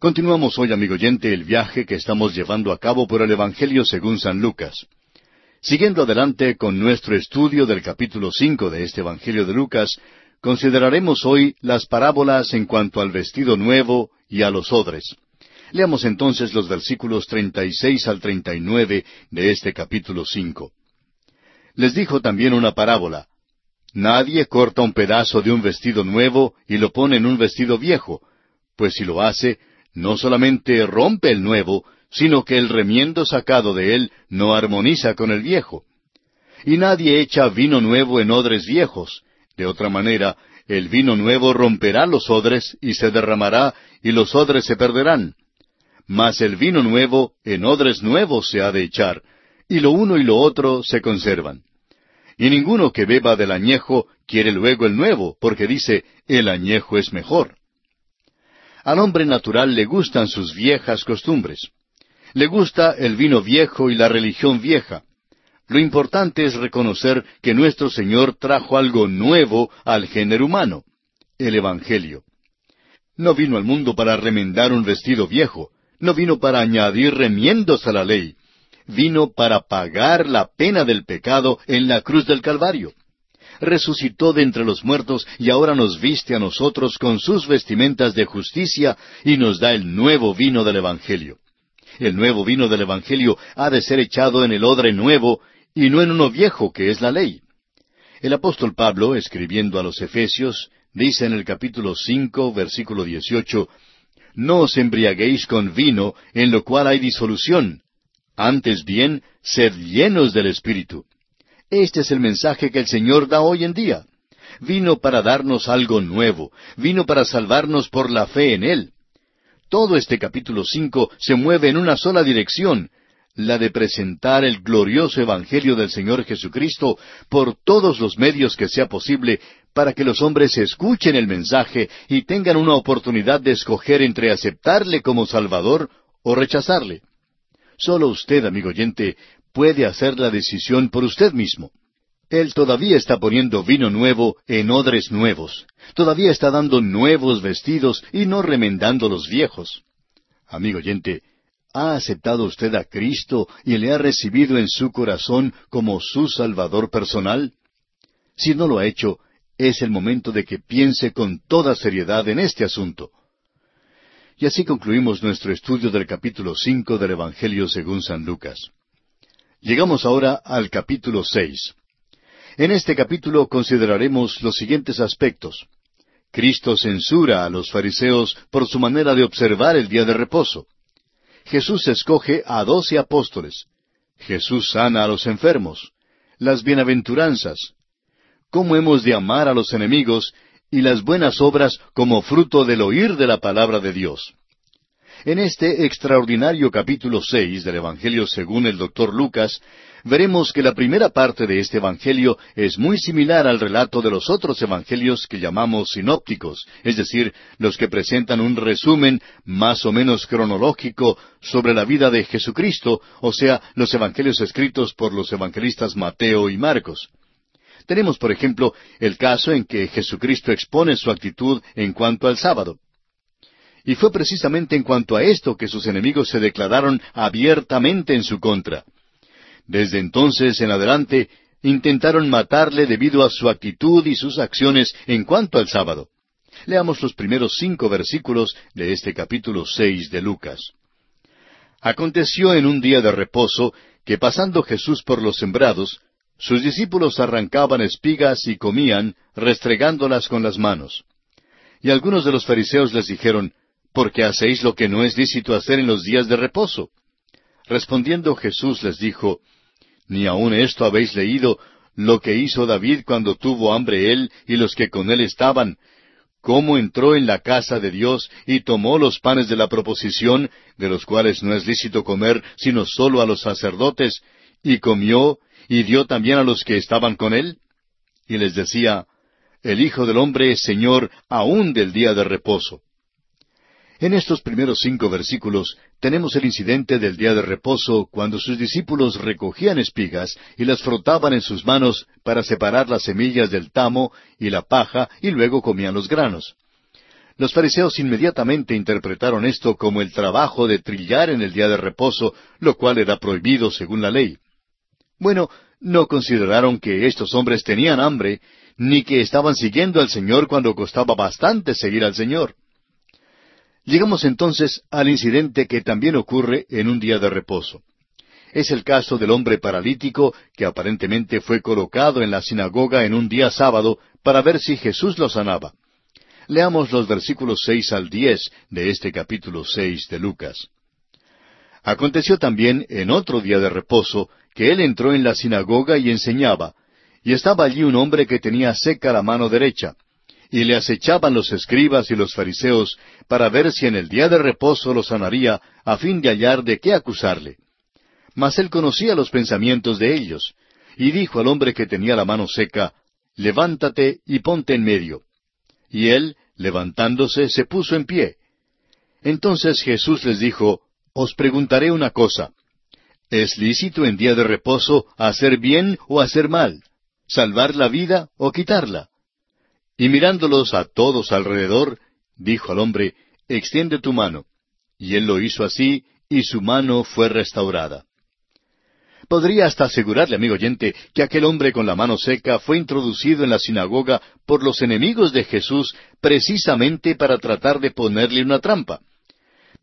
Continuamos hoy, amigo oyente, el viaje que estamos llevando a cabo por el Evangelio según San Lucas. Siguiendo adelante con nuestro estudio del capítulo cinco de este Evangelio de Lucas, consideraremos hoy las parábolas en cuanto al vestido nuevo y a los odres. Leamos entonces los versículos treinta y seis al treinta y nueve de este capítulo cinco. Les dijo también una parábola. Nadie corta un pedazo de un vestido nuevo y lo pone en un vestido viejo, pues si lo hace, no solamente rompe el nuevo, sino que el remiendo sacado de él no armoniza con el viejo. Y nadie echa vino nuevo en odres viejos. De otra manera, el vino nuevo romperá los odres y se derramará, y los odres se perderán. Mas el vino nuevo en odres nuevos se ha de echar, y lo uno y lo otro se conservan. Y ninguno que beba del añejo quiere luego el nuevo, porque dice, el añejo es mejor. Al hombre natural le gustan sus viejas costumbres. Le gusta el vino viejo y la religión vieja. Lo importante es reconocer que nuestro Señor trajo algo nuevo al género humano, el Evangelio. No vino al mundo para remendar un vestido viejo, no vino para añadir remiendos a la ley, vino para pagar la pena del pecado en la cruz del Calvario resucitó de entre los muertos y ahora nos viste a nosotros con sus vestimentas de justicia y nos da el nuevo vino del Evangelio. El nuevo vino del Evangelio ha de ser echado en el odre nuevo y no en uno viejo que es la ley. El apóstol Pablo, escribiendo a los Efesios, dice en el capítulo cinco, versículo dieciocho, No os embriaguéis con vino, en lo cual hay disolución. Antes bien, sed llenos del Espíritu. Este es el mensaje que el Señor da hoy en día. Vino para darnos algo nuevo, vino para salvarnos por la fe en Él. Todo este capítulo cinco se mueve en una sola dirección, la de presentar el glorioso Evangelio del Señor Jesucristo por todos los medios que sea posible para que los hombres escuchen el mensaje y tengan una oportunidad de escoger entre aceptarle como Salvador o rechazarle. Solo usted, amigo oyente, puede hacer la decisión por usted mismo. Él todavía está poniendo vino nuevo en odres nuevos. Todavía está dando nuevos vestidos y no remendando los viejos. Amigo oyente, ¿ha aceptado usted a Cristo y le ha recibido en su corazón como su Salvador personal? Si no lo ha hecho, es el momento de que piense con toda seriedad en este asunto. Y así concluimos nuestro estudio del capítulo cinco del Evangelio según San Lucas. Llegamos ahora al capítulo seis. En este capítulo consideraremos los siguientes aspectos. Cristo censura a los fariseos por su manera de observar el día de reposo. Jesús escoge a doce apóstoles. Jesús sana a los enfermos. Las bienaventuranzas. Cómo hemos de amar a los enemigos y las buenas obras como fruto del oír de la palabra de Dios. En este extraordinario capítulo seis del Evangelio según el doctor Lucas, veremos que la primera parte de este Evangelio es muy similar al relato de los otros Evangelios que llamamos sinópticos, es decir, los que presentan un resumen más o menos cronológico sobre la vida de Jesucristo, o sea, los Evangelios escritos por los evangelistas Mateo y Marcos. Tenemos, por ejemplo, el caso en que Jesucristo expone su actitud en cuanto al sábado. Y fue precisamente en cuanto a esto que sus enemigos se declararon abiertamente en su contra. Desde entonces en adelante intentaron matarle debido a su actitud y sus acciones en cuanto al sábado. Leamos los primeros cinco versículos de este capítulo seis de Lucas. Aconteció en un día de reposo que pasando Jesús por los sembrados, sus discípulos arrancaban espigas y comían, restregándolas con las manos. Y algunos de los fariseos les dijeron, porque hacéis lo que no es lícito hacer en los días de reposo. Respondiendo Jesús les dijo, Ni aun esto habéis leído lo que hizo David cuando tuvo hambre él y los que con él estaban, cómo entró en la casa de Dios y tomó los panes de la proposición, de los cuales no es lícito comer sino sólo a los sacerdotes, y comió y dio también a los que estaban con él? Y les decía, El Hijo del Hombre es Señor aún del día de reposo. En estos primeros cinco versículos tenemos el incidente del día de reposo cuando sus discípulos recogían espigas y las frotaban en sus manos para separar las semillas del tamo y la paja y luego comían los granos. Los fariseos inmediatamente interpretaron esto como el trabajo de trillar en el día de reposo, lo cual era prohibido según la ley. Bueno, no consideraron que estos hombres tenían hambre, ni que estaban siguiendo al Señor cuando costaba bastante seguir al Señor. Llegamos entonces al incidente que también ocurre en un día de reposo. Es el caso del hombre paralítico que aparentemente fue colocado en la sinagoga en un día sábado para ver si Jesús lo sanaba. Leamos los versículos seis al diez de este capítulo seis de Lucas. Aconteció también en otro día de reposo que él entró en la sinagoga y enseñaba, y estaba allí un hombre que tenía seca la mano derecha, y le acechaban los escribas y los fariseos para ver si en el día de reposo lo sanaría, a fin de hallar de qué acusarle. Mas él conocía los pensamientos de ellos, y dijo al hombre que tenía la mano seca, Levántate y ponte en medio. Y él, levantándose, se puso en pie. Entonces Jesús les dijo, Os preguntaré una cosa. ¿Es lícito en día de reposo hacer bien o hacer mal? ¿Salvar la vida o quitarla? Y mirándolos a todos alrededor, dijo al hombre, Extiende tu mano. Y él lo hizo así, y su mano fue restaurada. Podría hasta asegurarle, amigo oyente, que aquel hombre con la mano seca fue introducido en la sinagoga por los enemigos de Jesús precisamente para tratar de ponerle una trampa.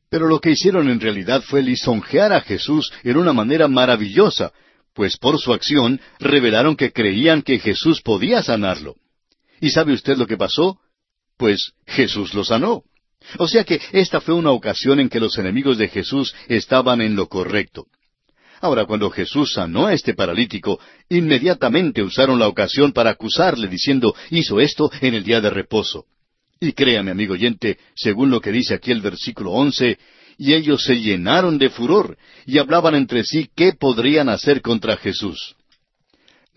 Pero lo que hicieron en realidad fue lisonjear a Jesús en una manera maravillosa, pues por su acción revelaron que creían que Jesús podía sanarlo. ¿Y sabe usted lo que pasó? Pues Jesús lo sanó. O sea que esta fue una ocasión en que los enemigos de Jesús estaban en lo correcto. Ahora, cuando Jesús sanó a este paralítico, inmediatamente usaron la ocasión para acusarle diciendo, hizo esto en el día de reposo. Y créame, amigo oyente, según lo que dice aquí el versículo once, y ellos se llenaron de furor y hablaban entre sí qué podrían hacer contra Jesús.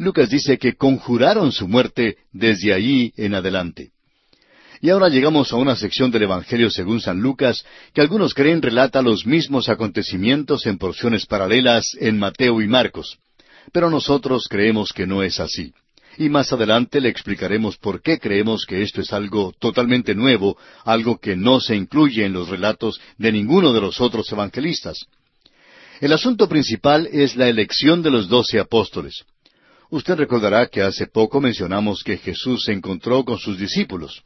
Lucas dice que conjuraron su muerte desde allí en adelante. Y ahora llegamos a una sección del Evangelio según San Lucas que algunos creen relata los mismos acontecimientos en porciones paralelas en Mateo y Marcos. Pero nosotros creemos que no es así. Y más adelante le explicaremos por qué creemos que esto es algo totalmente nuevo, algo que no se incluye en los relatos de ninguno de los otros evangelistas. El asunto principal es la elección de los doce apóstoles. Usted recordará que hace poco mencionamos que Jesús se encontró con sus discípulos.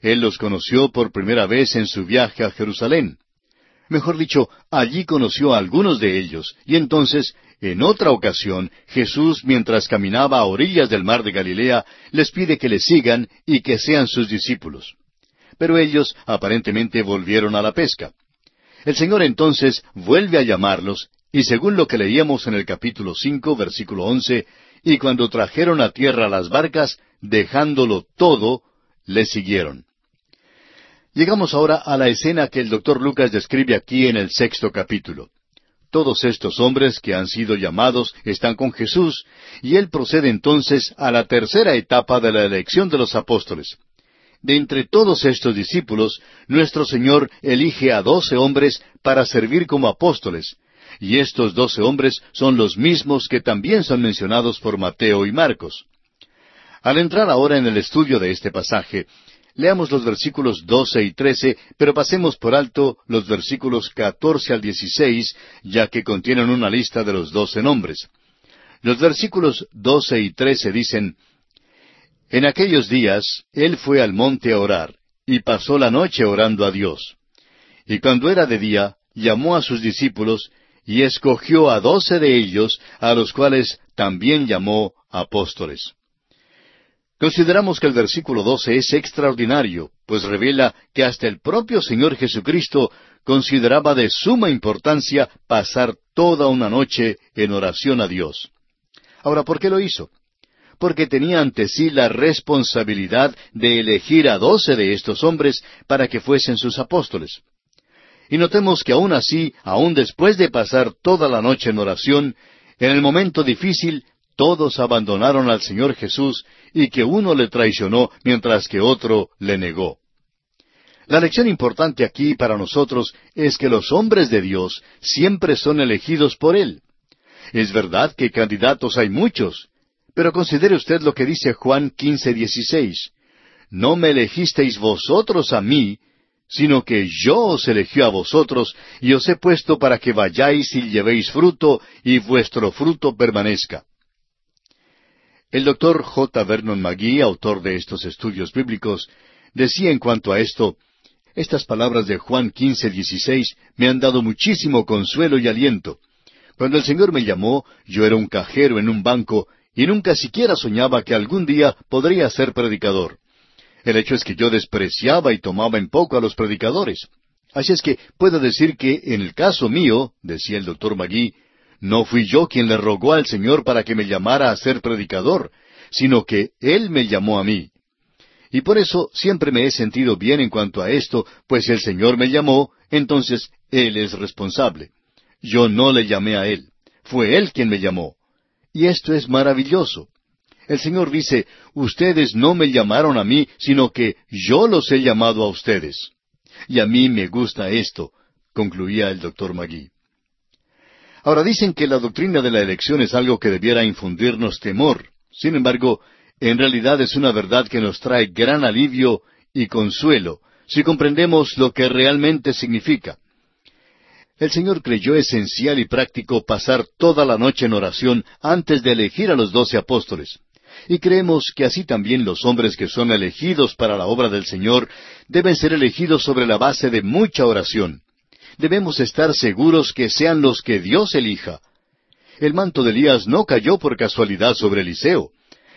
Él los conoció por primera vez en su viaje a Jerusalén. Mejor dicho, allí conoció a algunos de ellos, y entonces, en otra ocasión, Jesús, mientras caminaba a orillas del mar de Galilea, les pide que le sigan y que sean sus discípulos. Pero ellos aparentemente volvieron a la pesca. El Señor entonces vuelve a llamarlos, y según lo que leíamos en el capítulo cinco, versículo once, y cuando trajeron a tierra las barcas, dejándolo todo, le siguieron. Llegamos ahora a la escena que el doctor Lucas describe aquí en el sexto capítulo. Todos estos hombres que han sido llamados están con Jesús, y él procede entonces a la tercera etapa de la elección de los apóstoles. De entre todos estos discípulos, nuestro Señor elige a doce hombres para servir como apóstoles, y estos doce hombres son los mismos que también son mencionados por Mateo y Marcos. Al entrar ahora en el estudio de este pasaje, Leamos los versículos doce y trece, pero pasemos por alto los versículos catorce al dieciséis, ya que contienen una lista de los doce nombres. Los versículos doce y trece dicen, En aquellos días él fue al monte a orar, y pasó la noche orando a Dios. Y cuando era de día, llamó a sus discípulos, y escogió a doce de ellos, a los cuales también llamó apóstoles. Consideramos que el versículo 12 es extraordinario, pues revela que hasta el propio Señor Jesucristo consideraba de suma importancia pasar toda una noche en oración a Dios. Ahora, ¿por qué lo hizo? Porque tenía ante sí la responsabilidad de elegir a doce de estos hombres para que fuesen sus apóstoles. Y notemos que aún así, aún después de pasar toda la noche en oración, en el momento difícil todos abandonaron al Señor Jesús y que uno le traicionó mientras que otro le negó. La lección importante aquí para nosotros es que los hombres de Dios siempre son elegidos por Él. Es verdad que candidatos hay muchos, pero considere usted lo que dice Juan quince dieciséis. No me elegisteis vosotros a mí, sino que yo os elegí a vosotros y os he puesto para que vayáis y llevéis fruto y vuestro fruto permanezca. El doctor J. Vernon McGee, autor de estos estudios bíblicos, decía en cuanto a esto, estas palabras de Juan quince dieciséis me han dado muchísimo consuelo y aliento. Cuando el Señor me llamó, yo era un cajero en un banco y nunca siquiera soñaba que algún día podría ser predicador. El hecho es que yo despreciaba y tomaba en poco a los predicadores. Así es que puedo decir que en el caso mío, decía el doctor Magui, no fui yo quien le rogó al Señor para que me llamara a ser predicador, sino que Él me llamó a mí. Y por eso siempre me he sentido bien en cuanto a esto, pues el Señor me llamó, entonces Él es responsable. Yo no le llamé a Él, fue Él quien me llamó. Y esto es maravilloso. El Señor dice, ustedes no me llamaron a mí, sino que yo los he llamado a ustedes. Y a mí me gusta esto, concluía el doctor Magui. Ahora dicen que la doctrina de la elección es algo que debiera infundirnos temor. Sin embargo, en realidad es una verdad que nos trae gran alivio y consuelo si comprendemos lo que realmente significa. El Señor creyó esencial y práctico pasar toda la noche en oración antes de elegir a los doce apóstoles. Y creemos que así también los hombres que son elegidos para la obra del Señor deben ser elegidos sobre la base de mucha oración. Debemos estar seguros que sean los que Dios elija. El manto de Elías no cayó por casualidad sobre Eliseo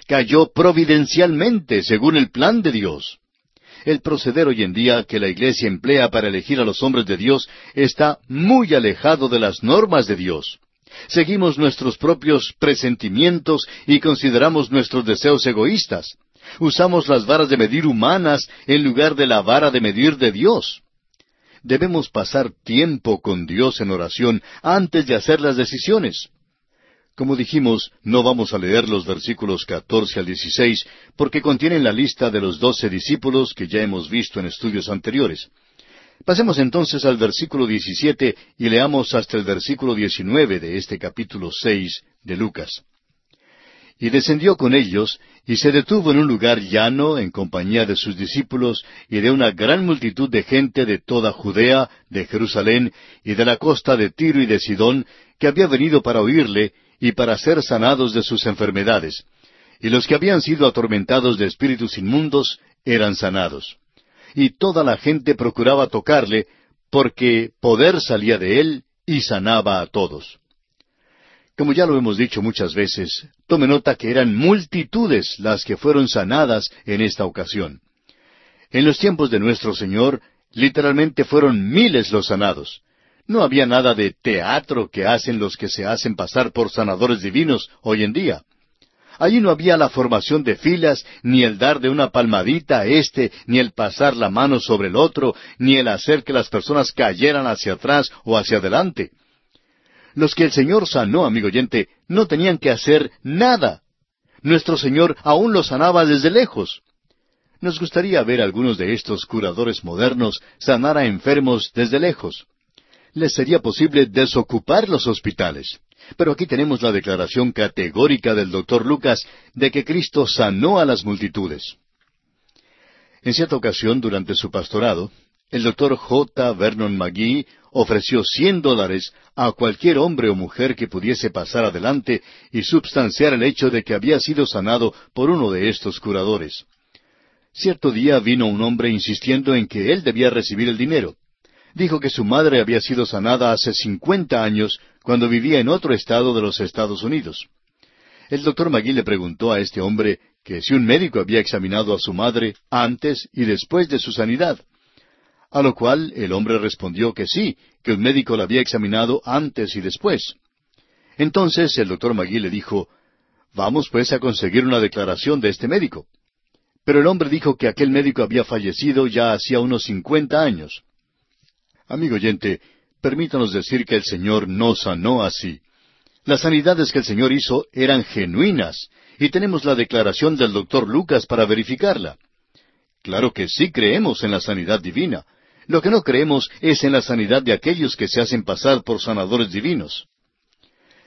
cayó providencialmente según el plan de Dios. El proceder hoy en día que la Iglesia emplea para elegir a los hombres de Dios está muy alejado de las normas de Dios. Seguimos nuestros propios presentimientos y consideramos nuestros deseos egoístas. Usamos las varas de medir humanas en lugar de la vara de medir de Dios. Debemos pasar tiempo con Dios en oración antes de hacer las decisiones. Como dijimos, no vamos a leer los versículos catorce al dieciséis, porque contienen la lista de los doce discípulos que ya hemos visto en estudios anteriores. Pasemos entonces al versículo diecisiete y leamos hasta el versículo diecinueve de este capítulo seis de Lucas. Y descendió con ellos, y se detuvo en un lugar llano en compañía de sus discípulos y de una gran multitud de gente de toda Judea, de Jerusalén y de la costa de Tiro y de Sidón, que había venido para oírle, y para ser sanados de sus enfermedades, y los que habían sido atormentados de espíritus inmundos eran sanados. Y toda la gente procuraba tocarle, porque poder salía de él y sanaba a todos. Como ya lo hemos dicho muchas veces, tome nota que eran multitudes las que fueron sanadas en esta ocasión. En los tiempos de nuestro Señor, literalmente fueron miles los sanados, no había nada de teatro que hacen los que se hacen pasar por sanadores divinos hoy en día. Allí no había la formación de filas, ni el dar de una palmadita a éste, ni el pasar la mano sobre el otro, ni el hacer que las personas cayeran hacia atrás o hacia adelante. Los que el Señor sanó, amigo oyente, no tenían que hacer nada. Nuestro Señor aún los sanaba desde lejos. Nos gustaría ver algunos de estos curadores modernos sanar a enfermos desde lejos les sería posible desocupar los hospitales. Pero aquí tenemos la declaración categórica del doctor Lucas de que Cristo sanó a las multitudes. En cierta ocasión, durante su pastorado, el doctor J. Vernon McGee ofreció cien dólares a cualquier hombre o mujer que pudiese pasar adelante y substanciar el hecho de que había sido sanado por uno de estos curadores. Cierto día vino un hombre insistiendo en que él debía recibir el dinero dijo que su madre había sido sanada hace cincuenta años cuando vivía en otro estado de los Estados Unidos. El doctor Magui le preguntó a este hombre que si un médico había examinado a su madre antes y después de su sanidad. A lo cual el hombre respondió que sí, que un médico la había examinado antes y después. Entonces el doctor Magui le dijo, Vamos pues a conseguir una declaración de este médico. Pero el hombre dijo que aquel médico había fallecido ya hacía unos cincuenta años. Amigo oyente, permítanos decir que el Señor no sanó así. Las sanidades que el Señor hizo eran genuinas, y tenemos la declaración del doctor Lucas para verificarla. Claro que sí creemos en la sanidad divina. Lo que no creemos es en la sanidad de aquellos que se hacen pasar por sanadores divinos.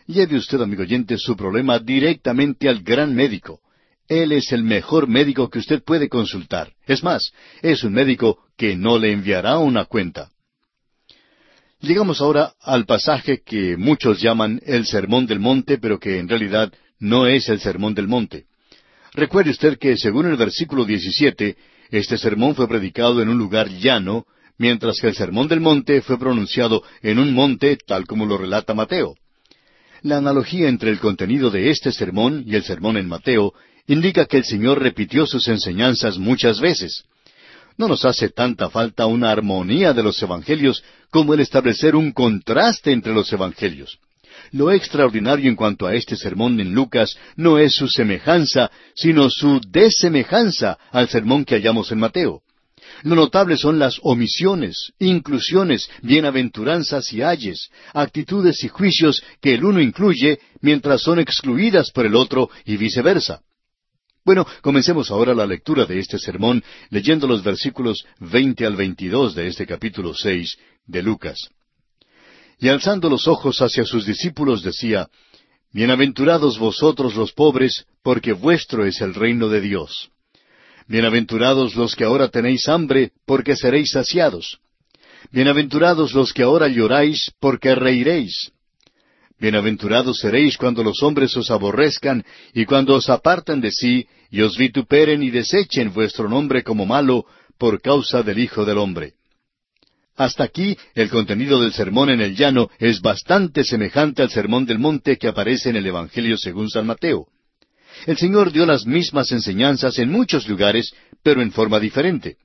Lleve usted, amigo oyente, su problema directamente al gran médico. Él es el mejor médico que usted puede consultar. Es más, es un médico que no le enviará una cuenta. Llegamos ahora al pasaje que muchos llaman el Sermón del Monte, pero que en realidad no es el Sermón del Monte. Recuerde usted que, según el versículo 17, este sermón fue predicado en un lugar llano, mientras que el Sermón del Monte fue pronunciado en un monte, tal como lo relata Mateo. La analogía entre el contenido de este sermón y el sermón en Mateo indica que el Señor repitió sus enseñanzas muchas veces. No nos hace tanta falta una armonía de los evangelios como el establecer un contraste entre los evangelios. Lo extraordinario en cuanto a este sermón en Lucas no es su semejanza, sino su desemejanza al sermón que hallamos en Mateo. Lo notable son las omisiones, inclusiones, bienaventuranzas y ayes, actitudes y juicios que el uno incluye mientras son excluidas por el otro y viceversa. Bueno, comencemos ahora la lectura de este sermón leyendo los versículos veinte al veintidós de este capítulo seis de Lucas. Y alzando los ojos hacia sus discípulos decía, Bienaventurados vosotros los pobres, porque vuestro es el reino de Dios. Bienaventurados los que ahora tenéis hambre, porque seréis saciados. Bienaventurados los que ahora lloráis, porque reiréis. Bienaventurados seréis cuando los hombres os aborrezcan y cuando os aparten de sí y os vituperen y desechen vuestro nombre como malo por causa del Hijo del Hombre. Hasta aquí el contenido del sermón en el llano es bastante semejante al sermón del monte que aparece en el Evangelio según San Mateo. El Señor dio las mismas enseñanzas en muchos lugares, pero en forma diferente.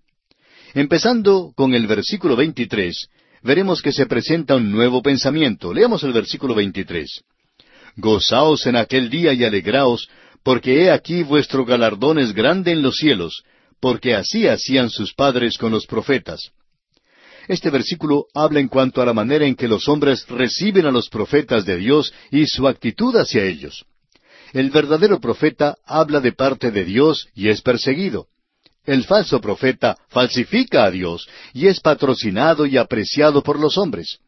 Empezando con el versículo 23, veremos que se presenta un nuevo pensamiento. Leamos el versículo 23. Gozaos en aquel día y alegraos, porque he aquí vuestro galardón es grande en los cielos, porque así hacían sus padres con los profetas. Este versículo habla en cuanto a la manera en que los hombres reciben a los profetas de Dios y su actitud hacia ellos. El verdadero profeta habla de parte de Dios y es perseguido. El falso profeta falsifica a Dios y es patrocinado y apreciado por los hombres.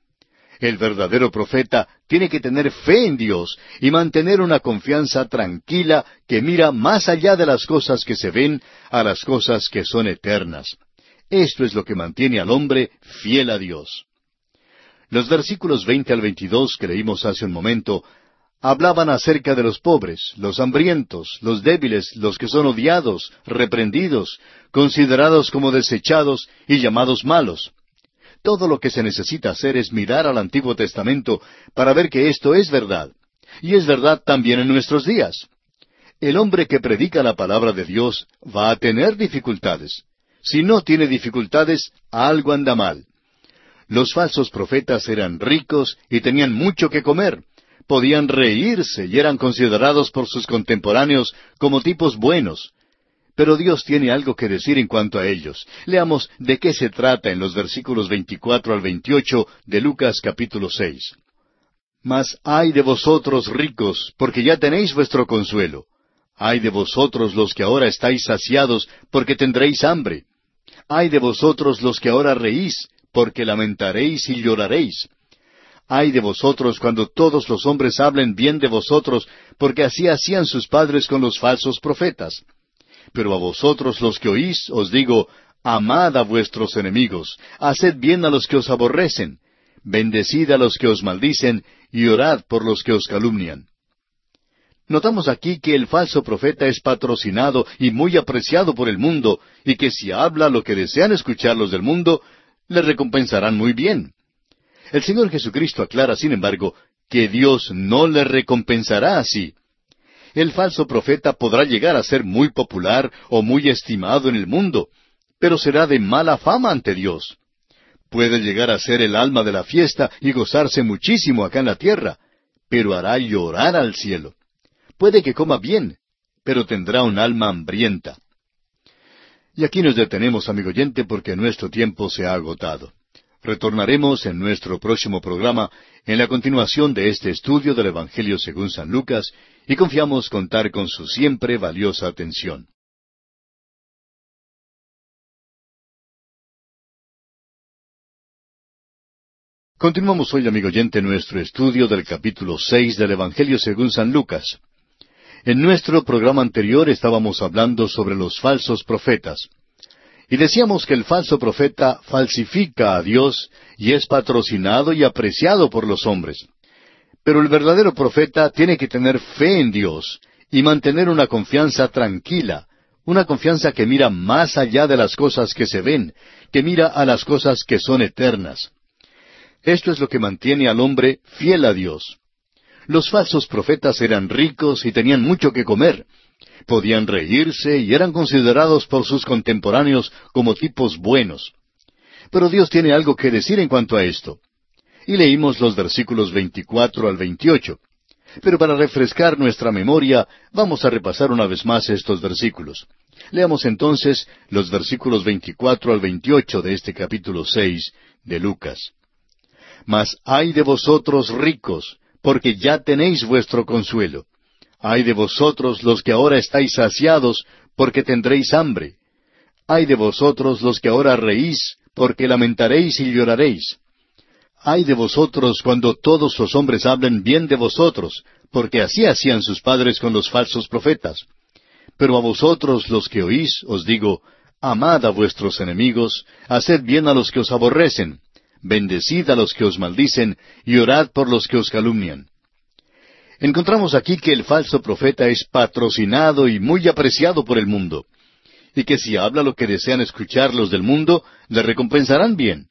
El verdadero profeta tiene que tener fe en Dios y mantener una confianza tranquila que mira más allá de las cosas que se ven a las cosas que son eternas. Esto es lo que mantiene al hombre fiel a Dios. Los versículos veinte al veintidós que leímos hace un momento hablaban acerca de los pobres, los hambrientos, los débiles, los que son odiados, reprendidos, considerados como desechados y llamados malos. Todo lo que se necesita hacer es mirar al Antiguo Testamento para ver que esto es verdad. Y es verdad también en nuestros días. El hombre que predica la palabra de Dios va a tener dificultades. Si no tiene dificultades, algo anda mal. Los falsos profetas eran ricos y tenían mucho que comer, podían reírse y eran considerados por sus contemporáneos como tipos buenos. Pero Dios tiene algo que decir en cuanto a ellos. Leamos de qué se trata en los versículos 24 al 28 de Lucas capítulo 6. Mas ay de vosotros ricos, porque ya tenéis vuestro consuelo. Ay de vosotros los que ahora estáis saciados, porque tendréis hambre. Ay de vosotros los que ahora reís, porque lamentaréis y lloraréis. Ay de vosotros cuando todos los hombres hablen bien de vosotros, porque así hacían sus padres con los falsos profetas. Pero a vosotros los que oís os digo, amad a vuestros enemigos, haced bien a los que os aborrecen, bendecid a los que os maldicen, y orad por los que os calumnian. Notamos aquí que el falso profeta es patrocinado y muy apreciado por el mundo, y que si habla lo que desean escuchar los del mundo, le recompensarán muy bien. El Señor Jesucristo aclara, sin embargo, que Dios no le recompensará así. El falso profeta podrá llegar a ser muy popular o muy estimado en el mundo, pero será de mala fama ante Dios. Puede llegar a ser el alma de la fiesta y gozarse muchísimo acá en la tierra, pero hará llorar al cielo. Puede que coma bien, pero tendrá un alma hambrienta. Y aquí nos detenemos, amigo oyente, porque nuestro tiempo se ha agotado. Retornaremos en nuestro próximo programa en la continuación de este estudio del Evangelio según San Lucas y confiamos contar con su siempre valiosa atención. Continuamos hoy, amigo oyente, nuestro estudio del capítulo seis del Evangelio según San Lucas. En nuestro programa anterior estábamos hablando sobre los falsos profetas. Y decíamos que el falso profeta falsifica a Dios y es patrocinado y apreciado por los hombres. Pero el verdadero profeta tiene que tener fe en Dios y mantener una confianza tranquila, una confianza que mira más allá de las cosas que se ven, que mira a las cosas que son eternas. Esto es lo que mantiene al hombre fiel a Dios. Los falsos profetas eran ricos y tenían mucho que comer. Podían reírse y eran considerados por sus contemporáneos como tipos buenos. Pero Dios tiene algo que decir en cuanto a esto. Y leímos los versículos 24 al 28. Pero para refrescar nuestra memoria, vamos a repasar una vez más estos versículos. Leamos entonces los versículos 24 al 28 de este capítulo 6 de Lucas. Mas ay de vosotros ricos, porque ya tenéis vuestro consuelo. Ay de vosotros los que ahora estáis saciados, porque tendréis hambre. Ay de vosotros los que ahora reís, porque lamentaréis y lloraréis. Ay de vosotros cuando todos los hombres hablen bien de vosotros, porque así hacían sus padres con los falsos profetas. Pero a vosotros los que oís os digo, amad a vuestros enemigos, haced bien a los que os aborrecen, bendecid a los que os maldicen, y orad por los que os calumnian. Encontramos aquí que el falso profeta es patrocinado y muy apreciado por el mundo, y que si habla lo que desean escuchar los del mundo, le recompensarán bien.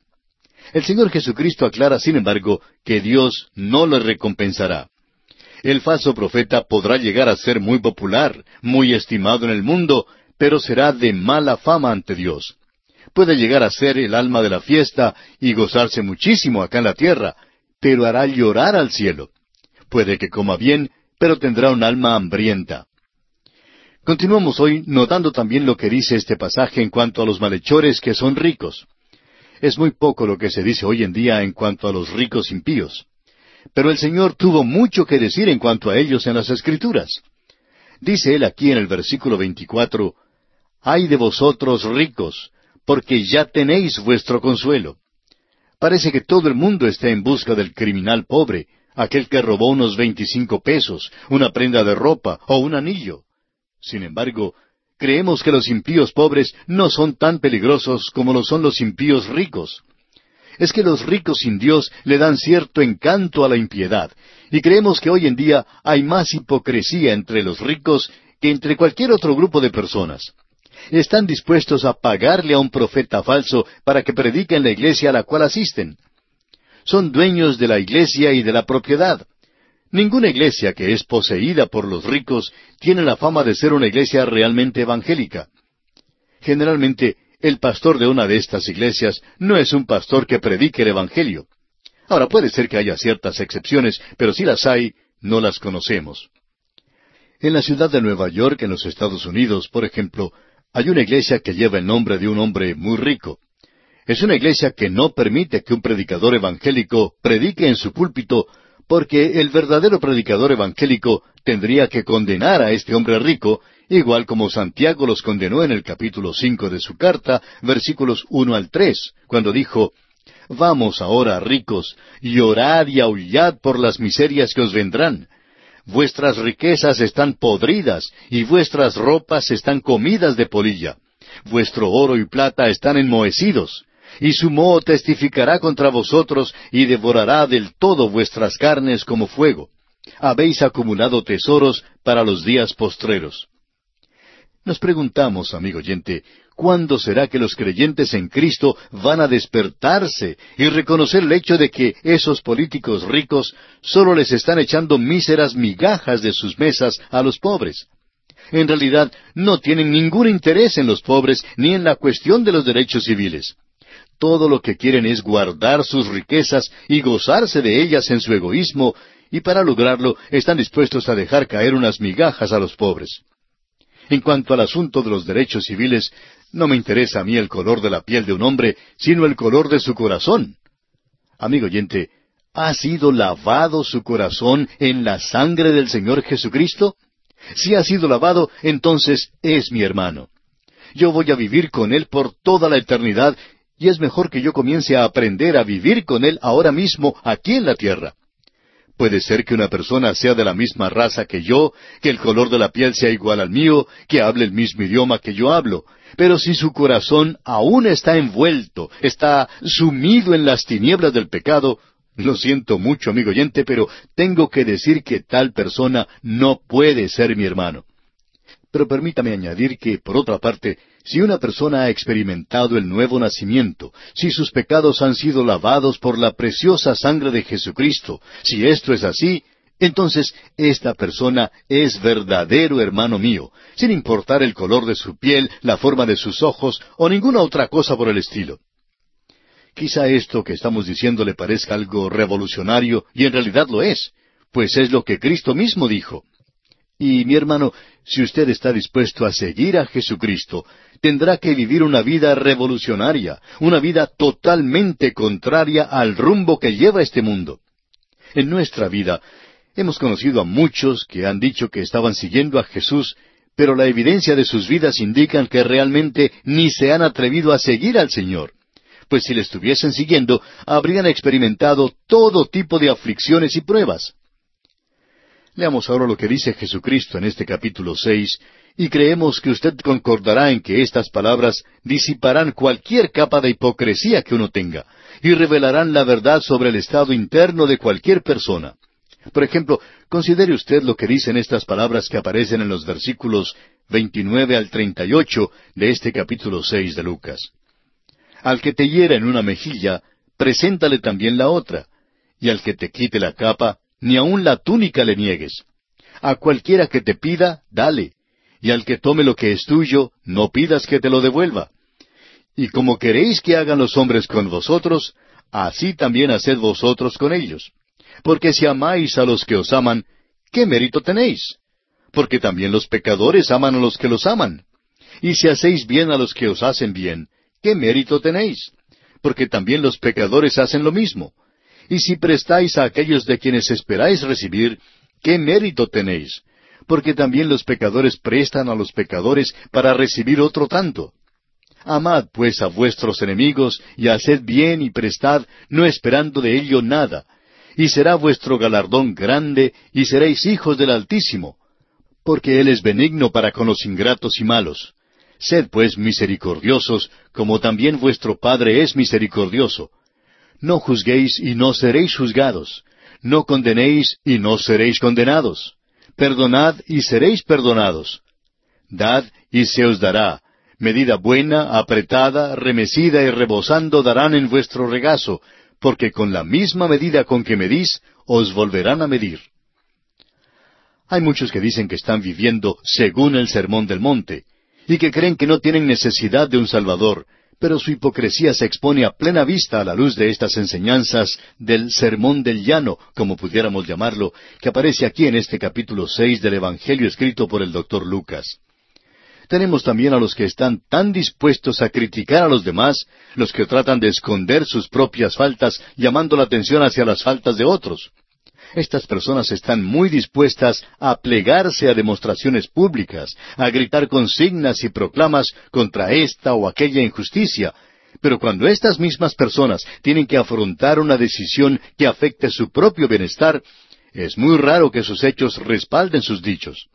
El Señor Jesucristo aclara, sin embargo, que Dios no le recompensará. El falso profeta podrá llegar a ser muy popular, muy estimado en el mundo, pero será de mala fama ante Dios. Puede llegar a ser el alma de la fiesta y gozarse muchísimo acá en la tierra, pero hará llorar al cielo. Puede que coma bien, pero tendrá un alma hambrienta. Continuamos hoy notando también lo que dice este pasaje en cuanto a los malhechores que son ricos. Es muy poco lo que se dice hoy en día en cuanto a los ricos impíos. Pero el Señor tuvo mucho que decir en cuanto a ellos en las Escrituras. Dice él aquí en el versículo 24, Ay de vosotros ricos, porque ya tenéis vuestro consuelo. Parece que todo el mundo está en busca del criminal pobre, aquel que robó unos veinticinco pesos, una prenda de ropa o un anillo. Sin embargo, creemos que los impíos pobres no son tan peligrosos como lo son los impíos ricos. Es que los ricos sin Dios le dan cierto encanto a la impiedad, y creemos que hoy en día hay más hipocresía entre los ricos que entre cualquier otro grupo de personas. Están dispuestos a pagarle a un profeta falso para que predique en la iglesia a la cual asisten. Son dueños de la iglesia y de la propiedad. Ninguna iglesia que es poseída por los ricos tiene la fama de ser una iglesia realmente evangélica. Generalmente, el pastor de una de estas iglesias no es un pastor que predique el Evangelio. Ahora puede ser que haya ciertas excepciones, pero si las hay, no las conocemos. En la ciudad de Nueva York, en los Estados Unidos, por ejemplo, hay una iglesia que lleva el nombre de un hombre muy rico. Es una iglesia que no permite que un predicador evangélico predique en su púlpito porque el verdadero predicador evangélico tendría que condenar a este hombre rico, igual como Santiago los condenó en el capítulo cinco de su carta, versículos uno al tres, cuando dijo Vamos ahora, ricos, y orad y aullad por las miserias que os vendrán. Vuestras riquezas están podridas, y vuestras ropas están comidas de polilla. Vuestro oro y plata están enmohecidos y su moho testificará contra vosotros y devorará del todo vuestras carnes como fuego. Habéis acumulado tesoros para los días postreros. Nos preguntamos, amigo oyente, ¿cuándo será que los creyentes en Cristo van a despertarse y reconocer el hecho de que esos políticos ricos solo les están echando míseras migajas de sus mesas a los pobres? En realidad no tienen ningún interés en los pobres ni en la cuestión de los derechos civiles todo lo que quieren es guardar sus riquezas y gozarse de ellas en su egoísmo, y para lograrlo están dispuestos a dejar caer unas migajas a los pobres. En cuanto al asunto de los derechos civiles, no me interesa a mí el color de la piel de un hombre, sino el color de su corazón. Amigo oyente, ¿ha sido lavado su corazón en la sangre del Señor Jesucristo? Si ha sido lavado, entonces es mi hermano. Yo voy a vivir con Él por toda la eternidad y es mejor que yo comience a aprender a vivir con Él ahora mismo aquí en la tierra. Puede ser que una persona sea de la misma raza que yo, que el color de la piel sea igual al mío, que hable el mismo idioma que yo hablo, pero si su corazón aún está envuelto, está sumido en las tinieblas del pecado, lo siento mucho, amigo oyente, pero tengo que decir que tal persona no puede ser mi hermano. Pero permítame añadir que, por otra parte, si una persona ha experimentado el nuevo nacimiento, si sus pecados han sido lavados por la preciosa sangre de Jesucristo, si esto es así, entonces esta persona es verdadero hermano mío, sin importar el color de su piel, la forma de sus ojos o ninguna otra cosa por el estilo. Quizá esto que estamos diciendo le parezca algo revolucionario y en realidad lo es, pues es lo que Cristo mismo dijo. Y mi hermano, si usted está dispuesto a seguir a Jesucristo, tendrá que vivir una vida revolucionaria, una vida totalmente contraria al rumbo que lleva este mundo. En nuestra vida hemos conocido a muchos que han dicho que estaban siguiendo a Jesús, pero la evidencia de sus vidas indican que realmente ni se han atrevido a seguir al Señor. Pues si le estuviesen siguiendo, habrían experimentado todo tipo de aflicciones y pruebas. Leamos ahora lo que dice Jesucristo en este capítulo seis, y creemos que usted concordará en que estas palabras disiparán cualquier capa de hipocresía que uno tenga, y revelarán la verdad sobre el estado interno de cualquier persona. Por ejemplo, considere usted lo que dicen estas palabras que aparecen en los versículos 29 al 38 de este capítulo seis de Lucas. Al que te hiera en una mejilla, preséntale también la otra, y al que te quite la capa, ni aun la túnica le niegues. A cualquiera que te pida, dale, y al que tome lo que es tuyo, no pidas que te lo devuelva. Y como queréis que hagan los hombres con vosotros, así también haced vosotros con ellos. Porque si amáis a los que os aman, ¿qué mérito tenéis? Porque también los pecadores aman a los que los aman. Y si hacéis bien a los que os hacen bien, ¿qué mérito tenéis? Porque también los pecadores hacen lo mismo. Y si prestáis a aquellos de quienes esperáis recibir, ¿qué mérito tenéis? Porque también los pecadores prestan a los pecadores para recibir otro tanto. Amad pues a vuestros enemigos y haced bien y prestad, no esperando de ello nada. Y será vuestro galardón grande y seréis hijos del Altísimo, porque Él es benigno para con los ingratos y malos. Sed pues misericordiosos, como también vuestro Padre es misericordioso. No juzguéis y no seréis juzgados. No condenéis y no seréis condenados. Perdonad y seréis perdonados. Dad y se os dará. Medida buena, apretada, remecida y rebosando darán en vuestro regazo, porque con la misma medida con que medís, os volverán a medir. Hay muchos que dicen que están viviendo según el sermón del monte, y que creen que no tienen necesidad de un Salvador, pero su hipocresía se expone a plena vista a la luz de estas enseñanzas del Sermón del Llano, como pudiéramos llamarlo, que aparece aquí en este capítulo seis del Evangelio escrito por el doctor Lucas. Tenemos también a los que están tan dispuestos a criticar a los demás, los que tratan de esconder sus propias faltas, llamando la atención hacia las faltas de otros. Estas personas están muy dispuestas a plegarse a demostraciones públicas, a gritar consignas y proclamas contra esta o aquella injusticia, pero cuando estas mismas personas tienen que afrontar una decisión que afecte su propio bienestar, es muy raro que sus hechos respalden sus dichos.